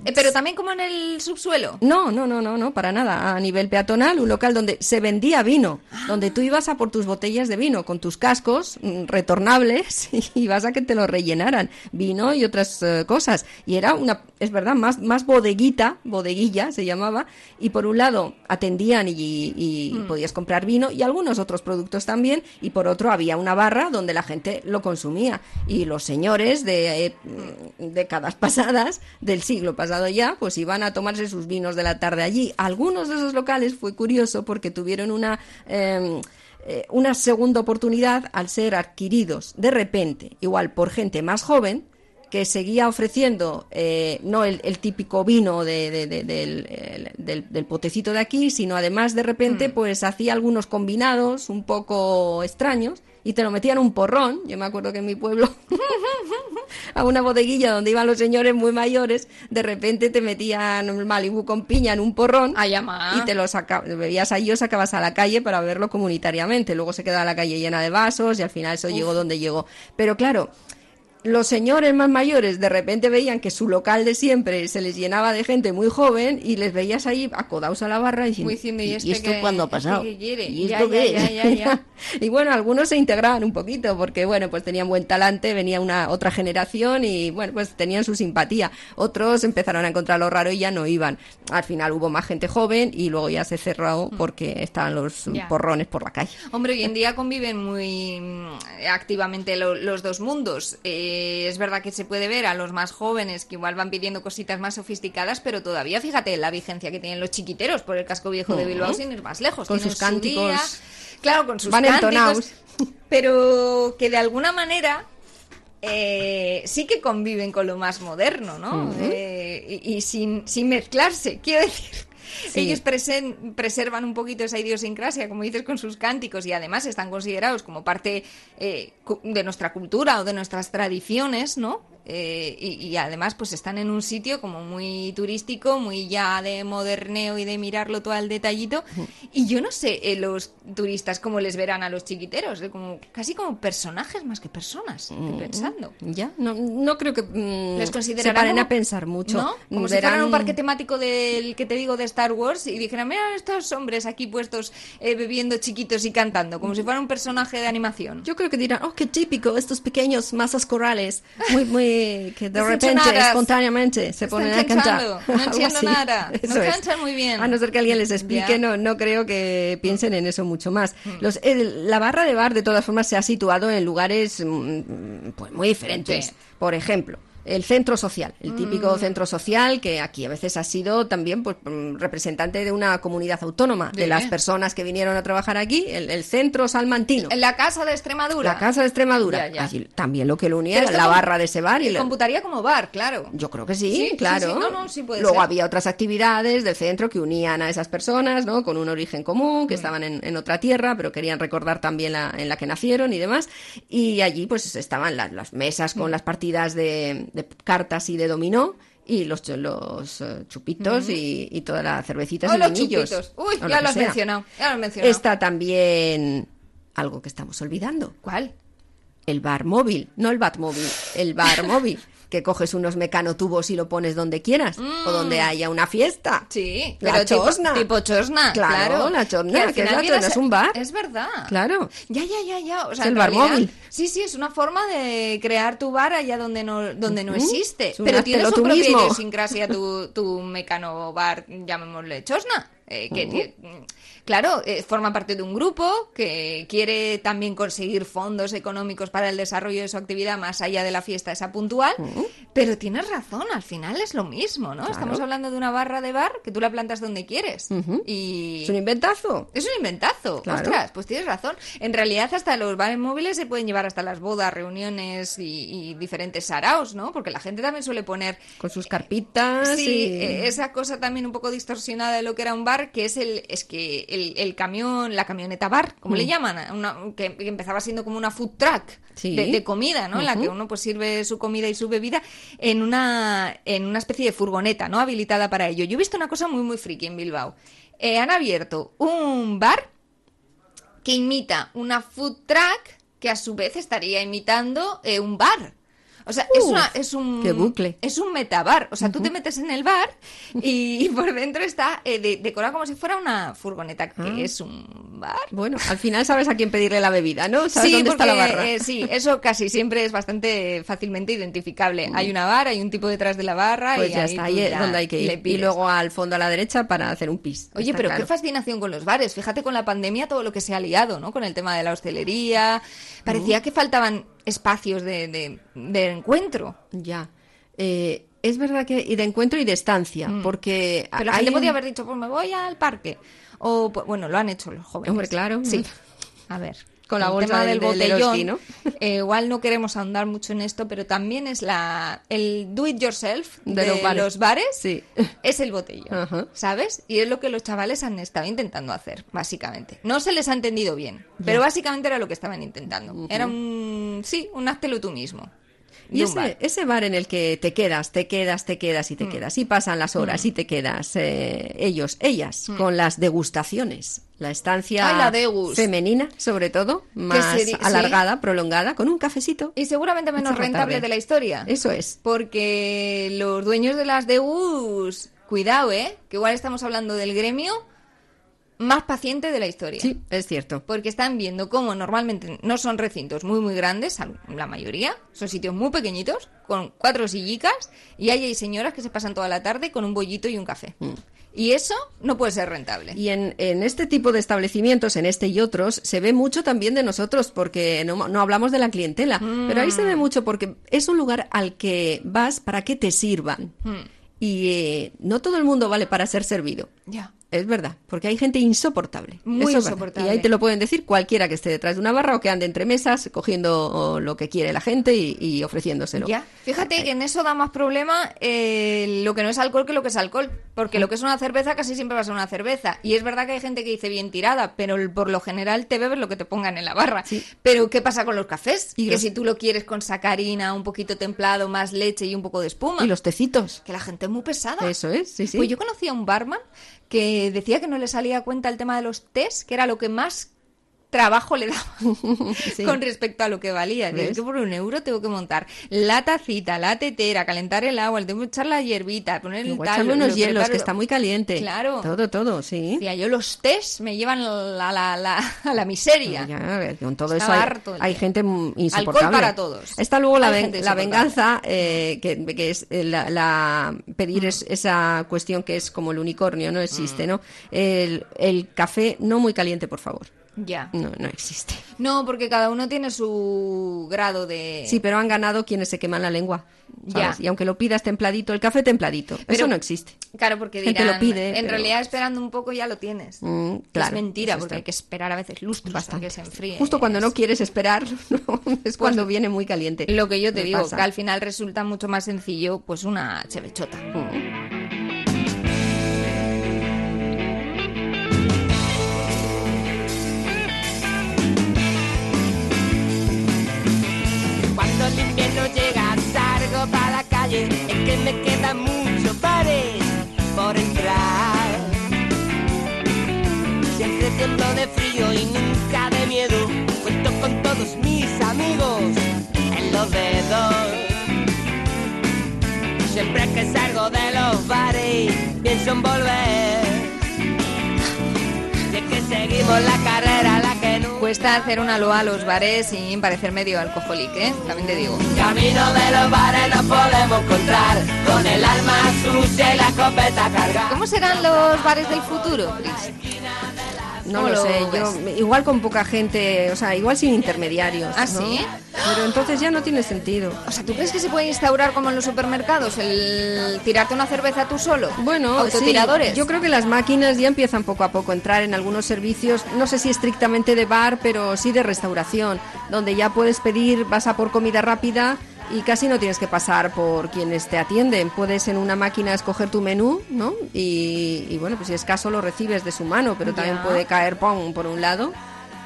[SPEAKER 3] eh, pero también como en el subsuelo.
[SPEAKER 4] No, no, no, no, no, para nada. A nivel peatonal, un local donde se vendía vino, donde tú ibas a por tus botellas de vino con tus cascos mm, retornables y vas a que te lo rellenaran, vino y otras eh, cosas. Y era una, es verdad, más, más bodeguita, bodeguilla se llamaba, y por un lado atendían y, y
[SPEAKER 3] Mm.
[SPEAKER 4] podías comprar vino y algunos otros productos también, y por otro había una barra donde la gente lo consumía. Y los señores de eh, décadas pasadas, del siglo pasado ya, pues iban a tomarse sus vinos de la tarde allí. Algunos de esos locales fue curioso porque tuvieron una... eh, eh, una segunda oportunidad al ser adquiridos de repente, igual por gente más joven, que seguía ofreciendo eh, no el, el típico vino de- de- de- del, el- del- del potecito de aquí, sino además de repente pues hacía algunos combinados un poco extraños y te lo metían en un porrón. Yo me acuerdo que en mi pueblo a una bodeguilla donde iban los señores muy mayores, de repente te metían un Malibu con piña en un porrón y te lo saca, bebías ahí o sacabas a la calle para verlo comunitariamente. Luego se quedaba la calle llena de vasos y al final eso llegó donde llegó. Pero claro, los señores más mayores de repente veían que su local de siempre se les llenaba de gente muy joven y les veías ahí acodados a la barra diciendo,
[SPEAKER 3] Muy diciendo, ¿y, este
[SPEAKER 4] esto cuándo ha pasado? ¿Y esto qué
[SPEAKER 3] ya,
[SPEAKER 4] es?".
[SPEAKER 3] ya, ya.
[SPEAKER 4] y bueno, algunos se integraban un poquito porque, bueno, pues tenían buen talante, venía una otra generación y, bueno, pues tenían su simpatía. Otros empezaron a encontrar lo raro y ya no iban. Al final hubo más gente joven y luego ya se cerró porque estaban los
[SPEAKER 3] Mm. Ya.
[SPEAKER 4] porrones por la calle.
[SPEAKER 3] Hombre, hoy en día conviven muy mm, activamente lo- los dos mundos. Eh, es verdad que se puede ver a los más jóvenes que igual van pidiendo cositas más sofisticadas, pero todavía fíjate la vigencia que tienen los chiquiteros por el casco viejo de Bilbao sin ir más lejos.
[SPEAKER 4] Con
[SPEAKER 3] Tienen
[SPEAKER 4] sus
[SPEAKER 3] su
[SPEAKER 4] cánticos.
[SPEAKER 3] día, claro, con sus
[SPEAKER 4] Van
[SPEAKER 3] cánticos, pero que de alguna manera eh, sí que conviven con lo más moderno, ¿no? Eh, y y sin, sin mezclarse, quiero decir. Ellos presen- preservan un poquito esa idiosincrasia, como dices, con sus cánticos y además están considerados como parte eh, de nuestra cultura o de nuestras tradiciones, ¿no? Eh, y, y además pues están en un sitio como muy turístico, muy ya de moderneo y de mirarlo todo al detallito. Y yo no sé eh, los turistas cómo les verán a los chiquiteros, eh, como casi como personajes más que personas, estoy pensando.
[SPEAKER 4] Ya, no, no creo que mm,
[SPEAKER 3] Les
[SPEAKER 4] se
[SPEAKER 3] considerarán
[SPEAKER 4] paren
[SPEAKER 3] como-
[SPEAKER 4] a pensar mucho.
[SPEAKER 3] ¿No? Como si
[SPEAKER 4] Verán-
[SPEAKER 3] fueran un parque temático del que te digo de Star Wars y dijeran, mira estos hombres aquí puestos eh, bebiendo chiquitos y cantando, como si fuera un personaje de animación.
[SPEAKER 4] Yo creo que dirán, oh, qué típico, estos pequeños masas corales, muy, muy, que de repente, espontáneamente, se ponen a cantar.
[SPEAKER 3] no entiendo nada, no
[SPEAKER 4] es.
[SPEAKER 3] cantan muy bien.
[SPEAKER 4] A no ser que alguien les explique, no, no creo que piensen en eso mucho más. Los, el- la barra de bar, de todas formas, se ha situado en lugares mm, pues, muy diferentes.
[SPEAKER 3] Sí.
[SPEAKER 4] Por ejemplo, el centro social, el típico
[SPEAKER 3] Mm.
[SPEAKER 4] centro social que aquí a veces ha sido también pues, mm, representante de una comunidad autónoma, de las personas que vinieron a trabajar aquí, el, el centro salmantino.
[SPEAKER 3] En la casa de Extremadura.
[SPEAKER 4] La casa de Extremadura.
[SPEAKER 3] Ya, ya.
[SPEAKER 4] Allí también lo que lo unía era la barra de ese bar. Y la-
[SPEAKER 3] computaría como bar, claro.
[SPEAKER 4] Yo creo que sí,
[SPEAKER 3] Sí, sí,
[SPEAKER 4] claro.
[SPEAKER 3] sí. No, no, sí puede
[SPEAKER 4] Luego
[SPEAKER 3] ser.
[SPEAKER 4] había otras actividades del centro que unían a esas personas, ¿no? Con un origen común,
[SPEAKER 3] Mm.
[SPEAKER 4] que estaban en, en otra tierra, pero querían recordar también la en la que nacieron y demás. Y allí, pues, estaban las, las mesas
[SPEAKER 3] Mm.
[SPEAKER 4] con las partidas de, de cartas y de dominó. Y los, los eh, chupitos y, y toda la cervecita y
[SPEAKER 3] los chupitos. Uy, ya lo has
[SPEAKER 4] sea.
[SPEAKER 3] mencionado. Ya lo has mencionado.
[SPEAKER 4] Está también algo que estamos olvidando.
[SPEAKER 3] ¿Cuál?
[SPEAKER 4] El bar móvil, no el Batmóvil, el bar móvil, que coges unos mecanotubos y lo pones donde quieras o donde haya una fiesta.
[SPEAKER 3] Mm. Sí,
[SPEAKER 4] La
[SPEAKER 3] pero tipo-
[SPEAKER 4] chosna.
[SPEAKER 3] Tipo, chosna.
[SPEAKER 4] Claro,
[SPEAKER 3] Claro,
[SPEAKER 4] la chosna, que es la chosna, es un bar.
[SPEAKER 3] Es verdad.
[SPEAKER 4] Claro.
[SPEAKER 3] Ya, ya, ya, ya. O sea,
[SPEAKER 4] Es el bar
[SPEAKER 3] realidad-
[SPEAKER 4] móvil.
[SPEAKER 3] Sí, sí, es una forma de crear tu bar allá donde no, donde no existe. Pero tiene
[SPEAKER 4] háztelo
[SPEAKER 3] su propia idiosincrasia tu, tu mecano bar, llamémosle chosna. eh, que Claro, eh, forma parte de un grupo que quiere también conseguir fondos económicos para el desarrollo de su actividad más allá de la fiesta esa puntual. Pero tienes razón, al final es lo mismo, ¿no?
[SPEAKER 4] Claro.
[SPEAKER 3] Estamos hablando de una barra de bar que tú la plantas donde quieres. Y...
[SPEAKER 4] Es un inventazo.
[SPEAKER 3] Es un inventazo.
[SPEAKER 4] Claro.
[SPEAKER 3] Ostras, pues tienes razón. En realidad, hasta los bares móviles se pueden llevar hasta las bodas, reuniones y, y diferentes saraos, ¿no? Porque la gente también suele poner.
[SPEAKER 4] Con sus carpitas
[SPEAKER 3] Sí,
[SPEAKER 4] y...
[SPEAKER 3] eh, esa cosa también un poco distorsionada de lo que era un bar, que es el, es que el, el camión, la camioneta bar, como le
[SPEAKER 4] Mm.
[SPEAKER 3] llaman, Una- que, que empezaba siendo como una food truck
[SPEAKER 4] Sí.
[SPEAKER 3] de, de comida, ¿no? En la que uno pues sirve su comida y su bebida en una, en una especie de furgoneta, ¿no? Habilitada para ello. Yo he visto una cosa muy, muy friki en Bilbao. Eh, han abierto un bar que imita una food truck que a su vez estaría imitando eh, un bar. O sea, es, una, es un
[SPEAKER 4] qué bucle.
[SPEAKER 3] es un metabar. O sea, tú te metes en el bar y, por dentro está eh, de- decorado como si fuera una furgoneta, que
[SPEAKER 4] Ah.
[SPEAKER 3] es un bar.
[SPEAKER 4] Bueno, al final sabes a quién pedirle la bebida, ¿no? Sabes
[SPEAKER 3] Sí,
[SPEAKER 4] dónde está la barra.
[SPEAKER 3] eh, sí, eso casi siempre es bastante fácilmente identificable. Hay una barra, hay un tipo detrás de la barra
[SPEAKER 4] Pues
[SPEAKER 3] y
[SPEAKER 4] ya
[SPEAKER 3] ahí
[SPEAKER 4] está,
[SPEAKER 3] tú
[SPEAKER 4] ahí es
[SPEAKER 3] ya
[SPEAKER 4] donde hay que
[SPEAKER 3] le
[SPEAKER 4] ir. Y
[SPEAKER 3] pides.
[SPEAKER 4] luego al fondo a la derecha para hacer un pis.
[SPEAKER 3] Oye,
[SPEAKER 4] Está
[SPEAKER 3] pero
[SPEAKER 4] claro.
[SPEAKER 3] qué fascinación con los bares. Fíjate con la pandemia todo lo que se ha liado, ¿no? Con el tema de la hostelería. Parecía que faltaban espacios de, de- de encuentro.
[SPEAKER 4] Ya. Eh, es verdad que y de encuentro y de estancia, porque
[SPEAKER 3] Mm. Pero la
[SPEAKER 4] hay
[SPEAKER 3] gente podía haber dicho, pues me voy al parque. O, pues, bueno, lo han hecho los jóvenes.
[SPEAKER 4] Hombre, claro.
[SPEAKER 3] Sí. A ver.
[SPEAKER 4] Con la
[SPEAKER 3] el
[SPEAKER 4] bolsa del-
[SPEAKER 3] del
[SPEAKER 4] del
[SPEAKER 3] botellón.
[SPEAKER 4] Eroski, ¿no?
[SPEAKER 3] eh, igual no queremos ahondar mucho en esto, pero también es la el do it yourself
[SPEAKER 4] De
[SPEAKER 3] de,
[SPEAKER 4] los bares.
[SPEAKER 3] los bares.
[SPEAKER 4] Sí.
[SPEAKER 3] Es el botellón,
[SPEAKER 4] Ajá.
[SPEAKER 3] ¿sabes? Y es lo que los chavales han estado intentando hacer, básicamente. No se les ha entendido bien, pero básicamente era lo que estaban intentando. Era un, sí, un háztelo tú mismo.
[SPEAKER 4] Y ese,
[SPEAKER 3] bar.
[SPEAKER 4] ese bar en el que te quedas, te quedas, te quedas y te
[SPEAKER 3] Mm.
[SPEAKER 4] quedas. Y pasan las horas
[SPEAKER 3] Mm.
[SPEAKER 4] y te quedas. eh, ellos, ellas,
[SPEAKER 3] Mm.
[SPEAKER 4] con las degustaciones. La estancia
[SPEAKER 3] Ay, la degus.
[SPEAKER 4] femenina, sobre todo, más
[SPEAKER 3] sí.
[SPEAKER 4] alargada, prolongada, con un cafecito.
[SPEAKER 3] Y seguramente menos rentable
[SPEAKER 4] tarde.
[SPEAKER 3] de la historia.
[SPEAKER 4] Eso es.
[SPEAKER 3] Porque los dueños de las DUs, cuidado, ¿eh? Que igual estamos hablando del gremio más paciente de la historia.
[SPEAKER 4] Sí, es cierto.
[SPEAKER 3] Porque están viendo cómo normalmente no son recintos muy, muy grandes, la mayoría, son sitios muy pequeñitos, con cuatro sillicas, y ahí hay señoras que se pasan toda la tarde con un bollito y un café. Y eso no puede ser rentable.
[SPEAKER 4] Mm. Y en, en este tipo de establecimientos, en este y otros, se ve mucho también de nosotros, porque no, no hablamos de la clientela, pero ahí se
[SPEAKER 3] Mm.
[SPEAKER 4] ve mucho porque es un lugar al que vas para que te sirvan.
[SPEAKER 3] Hmm.
[SPEAKER 4] Y eh, no todo el mundo vale para ser servido.
[SPEAKER 3] Ya.
[SPEAKER 4] Es verdad, porque hay gente insoportable.
[SPEAKER 3] Muy
[SPEAKER 4] Eso
[SPEAKER 3] insoportable.
[SPEAKER 4] Y ahí te lo pueden decir cualquiera que esté detrás de una barra o que ande entre mesas cogiendo lo que quiere la gente y, y ofreciéndoselo.
[SPEAKER 3] Ya. Fíjate que en eso da más problema eh, lo que no es alcohol que lo que es alcohol. Porque lo que es una cerveza casi siempre va a ser una cerveza. Y es verdad que hay gente que dice bien tirada, pero por lo general te bebes lo que te pongan en la barra. Pero ¿qué pasa con los cafés?
[SPEAKER 4] Y
[SPEAKER 3] que
[SPEAKER 4] los-
[SPEAKER 3] si tú lo quieres con sacarina, un poquito templado, más leche y un poco de espuma.
[SPEAKER 4] Y los tecitos.
[SPEAKER 3] Que la gente es muy pesada.
[SPEAKER 4] Eso es, sí, sí.
[SPEAKER 3] Pues yo conocí a un barman que decía que no le salía a cuenta el tema de los tés, que era lo que más trabajo le daba con respecto a lo que valía. Que por un euro tengo que montar la tacita, la tetera, calentar el agua, tengo que echar la hierbita, poner el tal,
[SPEAKER 4] unos
[SPEAKER 3] lo
[SPEAKER 4] hielos,
[SPEAKER 3] preparo.
[SPEAKER 4] que está muy caliente.
[SPEAKER 3] Claro.
[SPEAKER 4] Todo, todo, sí.
[SPEAKER 3] Decía, yo los tés me llevan a la, la- a la miseria.
[SPEAKER 4] Ya, a ver, con todo
[SPEAKER 3] Estaba
[SPEAKER 4] eso hay,
[SPEAKER 3] harto
[SPEAKER 4] hay gente mm, insoportable.
[SPEAKER 3] Alcohol para todos.
[SPEAKER 4] Está luego la, ven- venganza, eh, que, que es eh, la, la- pedir es- esa cuestión que es como el unicornio, no existe, ¿no? El, el café no muy caliente, por favor.
[SPEAKER 3] Ya.
[SPEAKER 4] No, no existe.
[SPEAKER 3] No, porque cada uno tiene su grado de...
[SPEAKER 4] Sí, pero han ganado quienes se queman la lengua. ¿sabes?
[SPEAKER 3] Ya.
[SPEAKER 4] Y aunque lo pidas templadito, el café templadito,
[SPEAKER 3] Pero-
[SPEAKER 4] eso no existe.
[SPEAKER 3] Claro, porque
[SPEAKER 4] Gente
[SPEAKER 3] dirán,
[SPEAKER 4] lo pide,
[SPEAKER 3] en
[SPEAKER 4] pero-
[SPEAKER 3] realidad esperando un poco ya lo tienes.
[SPEAKER 4] Mm, claro,
[SPEAKER 3] es mentira, porque
[SPEAKER 4] está.
[SPEAKER 3] hay que esperar a veces lustros que se enfríe.
[SPEAKER 4] Justo cuando no quieres esperar, ¿no? es cuando viene muy caliente.
[SPEAKER 3] Lo que yo te
[SPEAKER 4] Me
[SPEAKER 3] digo,
[SPEAKER 4] pasa.
[SPEAKER 3] que al final resulta mucho más sencillo, pues una chevechota.
[SPEAKER 16] Cuando Es que me quedan muchos bares por entrar. Siempre tiemblo de frío y nunca de miedo Cuento con todos mis amigos en los dedos. Siempre que salgo de los bares pienso en volver. Y es que seguimos la carrera la
[SPEAKER 3] Cuesta hacer una loa a los bares sin parecer medio alcohólico, ¿eh? También te digo.
[SPEAKER 16] Camino de los bares nos podemos encontrar Con el alma sucia y la escopeta cargada
[SPEAKER 3] ¿Cómo serán los bares del futuro, Cris?
[SPEAKER 4] No
[SPEAKER 3] ¿Cómo
[SPEAKER 4] lo
[SPEAKER 3] lo
[SPEAKER 4] sé, yo igual con poca gente, o sea, igual sin intermediarios.
[SPEAKER 3] ¿Ah,
[SPEAKER 4] ¿no?
[SPEAKER 3] sí?
[SPEAKER 4] Pero entonces ya no tiene sentido.
[SPEAKER 3] O sea, ¿tú crees que se puede instaurar como en los supermercados el tirarte una cerveza tú solo?
[SPEAKER 4] Bueno,
[SPEAKER 3] autotiradores.
[SPEAKER 4] sí, yo creo que las máquinas ya empiezan poco a poco a entrar en algunos servicios, no sé si estrictamente de bar, pero sí de restauración, donde ya puedes pedir, vas a por comida rápida y casi no tienes que pasar por quienes te atienden. Puedes en una máquina escoger tu menú, ¿no? Y, y bueno, pues si es caso lo recibes de su mano, pero también
[SPEAKER 3] Ya.
[SPEAKER 4] puede caer pong por un lado.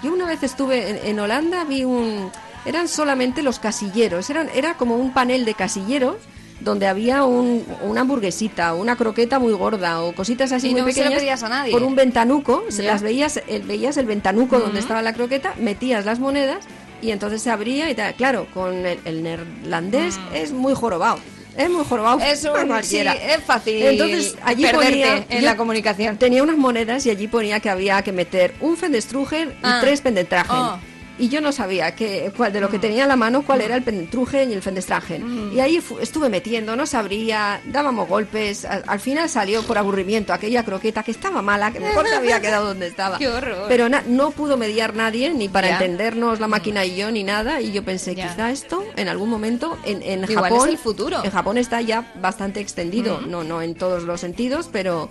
[SPEAKER 4] Yo una vez estuve en, en Holanda, vi un... Eran solamente los casilleros, eran, era como un panel de casilleros donde había un, una hamburguesita, una croqueta muy gorda o cositas así
[SPEAKER 3] Y
[SPEAKER 4] muy
[SPEAKER 3] no se lo
[SPEAKER 4] pequeñas
[SPEAKER 3] pedías a nadie.
[SPEAKER 4] por un ventanuco, se
[SPEAKER 3] Ya.
[SPEAKER 4] las veías, el- veías el ventanuco donde
[SPEAKER 3] Ujú.
[SPEAKER 4] estaba la croqueta, metías las monedas y entonces se abría y tal. Claro, con el, el neerlandés es muy jorobado. Es muy jorobado.
[SPEAKER 3] Mm. Es un-
[SPEAKER 4] cualquiera.
[SPEAKER 3] sí, es fácil
[SPEAKER 4] Entonces allí ponía,
[SPEAKER 3] en la comunicación.
[SPEAKER 4] Tenía unas monedas y allí ponía que había que meter un Fendestruger y
[SPEAKER 3] Ah.
[SPEAKER 4] tres Pendetragen.
[SPEAKER 3] Oh.
[SPEAKER 4] Y yo no sabía que, cuál, de lo que tenía en la mano cuál era el Pendestrugen y el Fendestragen.
[SPEAKER 3] Mm.
[SPEAKER 4] Y ahí estuve metiendo, no sabría, dábamos golpes. Al, al final salió por aburrimiento aquella croqueta que estaba mala, que mejor se había quedado donde estaba.
[SPEAKER 3] Qué horror.
[SPEAKER 4] Pero no pudo mediar nadie, ni para
[SPEAKER 3] Ya.
[SPEAKER 4] entendernos la máquina y yo, ni nada. Y yo pensé, quizá esto en algún momento en, en
[SPEAKER 3] Igual
[SPEAKER 4] Japón.
[SPEAKER 3] es el futuro.
[SPEAKER 4] En Japón está ya bastante extendido,
[SPEAKER 3] Mm.
[SPEAKER 4] no, no en todos los sentidos, pero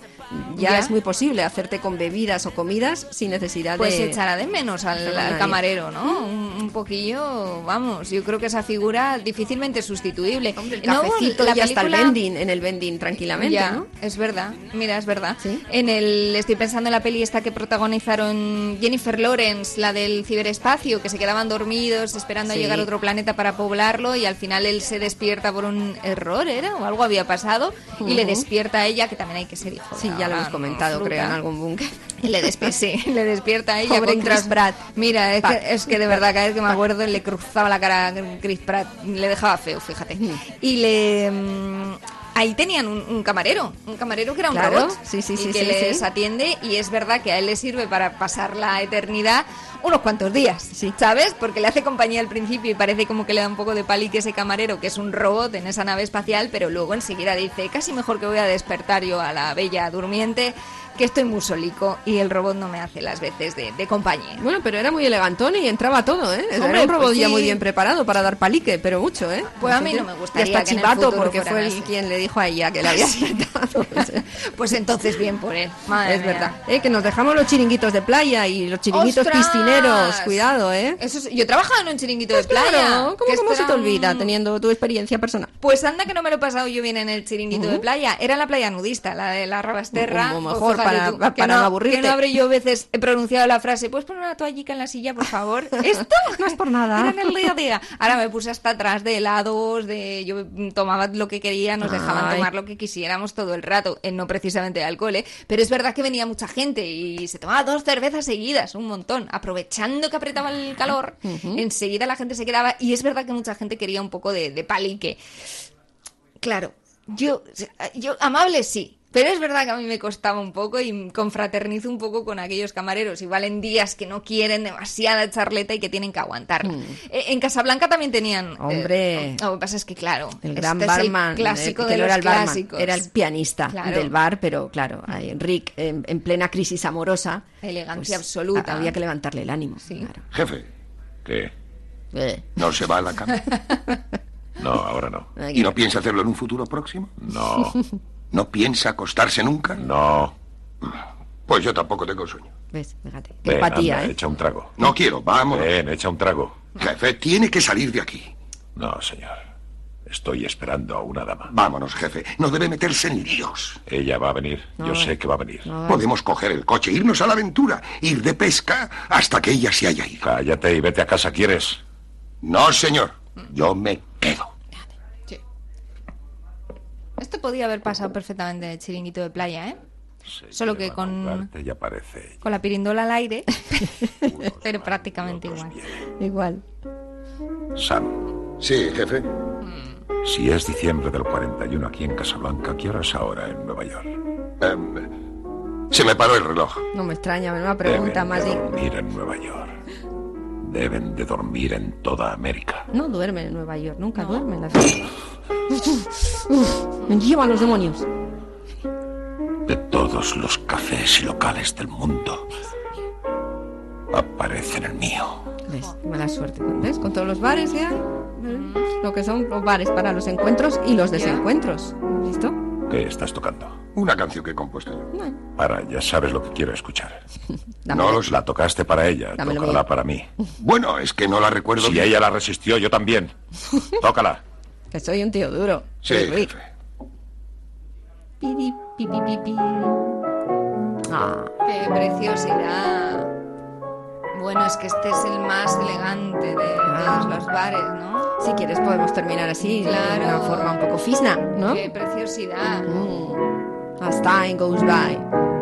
[SPEAKER 4] ya,
[SPEAKER 3] Ya.
[SPEAKER 4] es muy posible hacerte con bebidas o comidas sin necesidad
[SPEAKER 3] Pues
[SPEAKER 4] de.
[SPEAKER 3] echará de menos al, al camarero, ¿no? Un, un poquillo, vamos, yo creo que esa figura difícilmente sustituible.
[SPEAKER 4] El
[SPEAKER 3] No,
[SPEAKER 4] cafecito
[SPEAKER 3] la
[SPEAKER 4] y hasta el
[SPEAKER 3] película-
[SPEAKER 4] vending, en el vending tranquilamente,
[SPEAKER 3] Ya,
[SPEAKER 4] ¿no?
[SPEAKER 3] es verdad. Mira, es verdad. En el estoy pensando en la peli esta que protagonizaron Jennifer Lawrence, la del ciberespacio, que se quedaban dormidos esperando
[SPEAKER 4] Sí.
[SPEAKER 3] a llegar a otro planeta para poblarlo y al final él se despierta por un error, era o algo había pasado y le despierta a ella que también hay que ser hijo.
[SPEAKER 4] Sí,
[SPEAKER 3] la
[SPEAKER 4] ya lo hemos comentado,
[SPEAKER 3] fruta.
[SPEAKER 4] creo, en algún búnker.
[SPEAKER 3] Y le, despe- sí, le despierta a ella
[SPEAKER 4] Pobre
[SPEAKER 3] contra
[SPEAKER 4] Chris Pratt.
[SPEAKER 3] Mira, es que, es que de verdad cada vez que me acuerdo le cruzaba la cara a Chris Pratt, le dejaba feo, fíjate. Y le mm, ahí tenían un, un camarero, un camarero que era un
[SPEAKER 4] Claro,
[SPEAKER 3] robot
[SPEAKER 4] sí, sí,
[SPEAKER 3] y
[SPEAKER 4] sí,
[SPEAKER 3] que
[SPEAKER 4] sí,
[SPEAKER 3] les
[SPEAKER 4] sí.
[SPEAKER 3] atiende y es verdad que a él le sirve para pasar la eternidad unos cuantos días, ¿sabes? Porque le hace compañía al principio y parece como que le da un poco de palique ese camarero que es un robot en esa nave espacial, pero luego enseguida dice, casi mejor que voy a despertar yo a la bella durmiente que estoy muy solico y el robot no me hace las veces de, de compañía.
[SPEAKER 4] Bueno, pero era muy elegantón y entraba todo, ¿eh?
[SPEAKER 3] Hombre,
[SPEAKER 4] era un robot
[SPEAKER 3] pues
[SPEAKER 4] ya
[SPEAKER 3] sí.
[SPEAKER 4] muy bien preparado para dar palique, pero mucho, ¿eh?
[SPEAKER 3] Pues a mí no me gustaría
[SPEAKER 4] Y hasta
[SPEAKER 3] que en el
[SPEAKER 4] chivato, porque fue el quien le dijo a ella que le había sentado.
[SPEAKER 3] Pues entonces bien por él. Madre
[SPEAKER 4] es
[SPEAKER 3] mía.
[SPEAKER 4] verdad. Eh, que nos dejamos los chiringuitos de playa y los chiringuitos
[SPEAKER 3] ¡Ostras!
[SPEAKER 4] piscineros. Cuidado, ¿eh?
[SPEAKER 3] Eso es- yo he trabajado en un chiringuito de playa.
[SPEAKER 4] Claro, ¿cómo, cómo se te olvida teniendo tu experiencia personal?
[SPEAKER 3] Pues anda que no me lo he pasado yo bien en el chiringuito de playa. Era la playa nudista, la de la Rabasterra.
[SPEAKER 4] Como
[SPEAKER 3] Pues
[SPEAKER 4] mejor para-
[SPEAKER 3] tú,
[SPEAKER 4] para
[SPEAKER 3] que
[SPEAKER 4] no aburrirte.
[SPEAKER 3] Que no habré yo veces he pronunciado la frase, ¿puedes poner una toallica en la silla, por favor? Esto
[SPEAKER 4] no es por nada.
[SPEAKER 3] Era en el día a día. Ahora me puse hasta atrás de helados, de yo tomaba lo que quería, nos dejaban
[SPEAKER 4] Ay.
[SPEAKER 3] tomar lo que quisiéramos todo el rato, eh, no precisamente de alcohol, ¿eh? pero es verdad que venía mucha gente y se tomaba dos cervezas seguidas, un montón, aprovechando que apretaba el calor, enseguida la gente se quedaba y es verdad que mucha gente quería un poco de, de palique. Claro, yo, yo amable sí, pero es verdad que a mí me costaba un poco y confraternizo un poco con aquellos camareros, igual en días que no quieren demasiada charleta y que tienen que aguantar. Eh, En Casablanca también tenían... eh,
[SPEAKER 4] Hombre.
[SPEAKER 3] lo que pasa es que, claro,
[SPEAKER 4] El gran
[SPEAKER 3] este es el
[SPEAKER 4] barman,
[SPEAKER 3] clásico
[SPEAKER 4] eh,
[SPEAKER 3] de los
[SPEAKER 4] era el barman,
[SPEAKER 3] clásicos.
[SPEAKER 4] era el pianista
[SPEAKER 3] Claro.
[SPEAKER 4] del bar, pero claro, ahí Rick en, en plena crisis amorosa,
[SPEAKER 3] Elegancia
[SPEAKER 4] pues,
[SPEAKER 3] absoluta.
[SPEAKER 4] había que levantarle el ánimo. claro.
[SPEAKER 6] Jefe, ¿qué?
[SPEAKER 4] Eh.
[SPEAKER 6] ¿No se va a la cama?
[SPEAKER 7] No, ahora no.
[SPEAKER 6] ¿Y no piensa hacerlo en un futuro próximo?
[SPEAKER 7] No.
[SPEAKER 6] ¿No piensa acostarse nunca?
[SPEAKER 7] No.
[SPEAKER 6] Pues yo tampoco tengo sueño.
[SPEAKER 4] ¿Ves? Fíjate. Qué
[SPEAKER 7] Ven,
[SPEAKER 4] empatía,
[SPEAKER 7] anda,
[SPEAKER 4] ¿eh?
[SPEAKER 7] echa un trago.
[SPEAKER 6] No quiero, vamos.
[SPEAKER 7] Ven, echa un trago.
[SPEAKER 6] Jefe, tiene que salir de aquí.
[SPEAKER 7] No, señor. Estoy esperando a una dama.
[SPEAKER 6] Vámonos, jefe. No debe meterse en líos.
[SPEAKER 7] Ella va a venir. Yo sé que va a venir.
[SPEAKER 6] Podemos coger el coche, irnos a la aventura, ir de pesca hasta que ella se haya ido.
[SPEAKER 7] Cállate y vete a casa, ¿quieres?
[SPEAKER 6] No, señor. Yo me quedo.
[SPEAKER 3] Esto podía haber pasado perfectamente en el chiringuito de playa, ¿eh? Solo que con,
[SPEAKER 7] Ya parece.
[SPEAKER 3] con la pirindola al aire, pero prácticamente igual.
[SPEAKER 4] Igual.
[SPEAKER 7] Sam,
[SPEAKER 6] Sí, jefe.
[SPEAKER 7] si es diciembre del 41 aquí en Casablanca, ¿qué hora es ahora en Nueva York?
[SPEAKER 6] Em, se me paró el reloj.
[SPEAKER 4] No me extraña, una pregunta
[SPEAKER 7] Deben
[SPEAKER 4] más
[SPEAKER 7] de
[SPEAKER 4] digna.
[SPEAKER 7] dormir en Nueva York. Deben de dormir en toda América.
[SPEAKER 4] No duerme en Nueva York, nunca duerme en la ciudad. Uf, uf, me llevan los demonios.
[SPEAKER 7] De todos los cafés y locales del mundo, aparece en el mío.
[SPEAKER 4] ¿Ves? Mala suerte. ¿Ves? Con todos los bares que hay. Lo que son los bares para los encuentros y los desencuentros. ¿Listo?
[SPEAKER 7] ¿Qué estás tocando?
[SPEAKER 6] Una canción que he compuesto yo.
[SPEAKER 7] Para, ya sabes lo que quiero escuchar.
[SPEAKER 6] No lo sé.
[SPEAKER 7] La tocaste para ella,
[SPEAKER 6] Dámelo
[SPEAKER 7] tócala
[SPEAKER 6] mío.
[SPEAKER 7] para mí.
[SPEAKER 6] Bueno, es que no la recuerdo
[SPEAKER 7] Si
[SPEAKER 6] bien.
[SPEAKER 7] ella la resistió, yo también. Tócala.
[SPEAKER 4] Que soy un tío duro.
[SPEAKER 6] Sí,
[SPEAKER 4] Rick.
[SPEAKER 6] jefe.
[SPEAKER 3] Pi, pi, pi, pi.
[SPEAKER 4] Ah,
[SPEAKER 3] ¡Qué preciosidad! Bueno, es que este es el más elegante de todos los bares, ¿no?
[SPEAKER 4] si quieres podemos terminar así, de una forma un poco fisna, ¿no?
[SPEAKER 3] ¡Qué preciosidad!
[SPEAKER 4] Mm. As time goes by.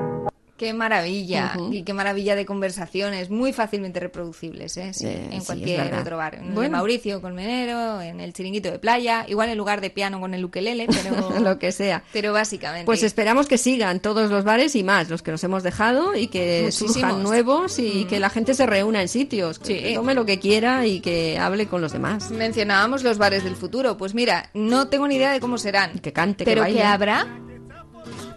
[SPEAKER 3] ¡Qué maravilla! Y qué maravilla de conversaciones, muy fácilmente reproducibles, ¿eh? Sí,
[SPEAKER 4] Eh,
[SPEAKER 3] en cualquier otro bar. En el de
[SPEAKER 4] Bueno.
[SPEAKER 3] Mauricio Colmenero, en el chiringuito de playa, igual en lugar de piano con el ukelele, pero,
[SPEAKER 4] Lo que sea.
[SPEAKER 3] pero básicamente.
[SPEAKER 4] Pues esperamos que sigan todos los bares y más, los que nos hemos dejado y que
[SPEAKER 3] Muchísimos.
[SPEAKER 4] surjan nuevos y
[SPEAKER 3] Mm.
[SPEAKER 4] que la gente se reúna en sitios, que tome lo que quiera y que hable con los demás.
[SPEAKER 3] Mencionábamos los bares del futuro. Pues mira, no tengo ni idea de cómo serán.
[SPEAKER 4] Que cante, que
[SPEAKER 3] pero
[SPEAKER 4] baile.
[SPEAKER 3] que habrá.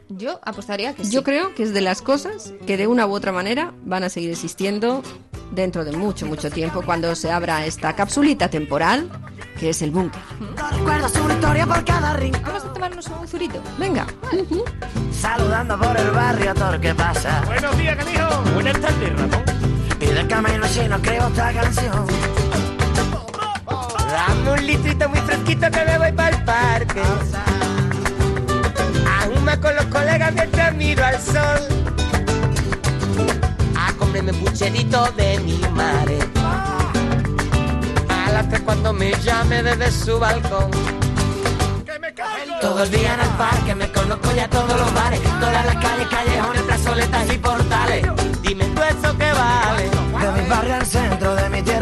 [SPEAKER 3] Yo apostaría que sí.
[SPEAKER 4] Yo creo que es de las cosas que de una u otra manera van a seguir existiendo dentro de mucho, mucho tiempo cuando se abra esta capsulita temporal que es el búnker.
[SPEAKER 17] Recuerdo su historia por cada rincón.
[SPEAKER 3] Vamos a tomarnos un zurito.
[SPEAKER 4] Venga.
[SPEAKER 17] Saludando por el barrio a todo el que pasa.
[SPEAKER 1] Buenos días, canijo. Buenas tardes, ratón.
[SPEAKER 17] Y de camino chino creo esta canción.
[SPEAKER 16] Dame un litrito muy fresquito que me voy para el parque. Con los colegas mientras miro al sol. A comerme un pucherito de mi madre. A las tres cuando me llame desde su balcón.
[SPEAKER 17] Todo el día en el parque me conozco ya todos los bares. Todas las calles, callejones, plazoletas y portales.
[SPEAKER 16] Dime tú eso que vale.
[SPEAKER 17] De mi barrio al centro de mi tierra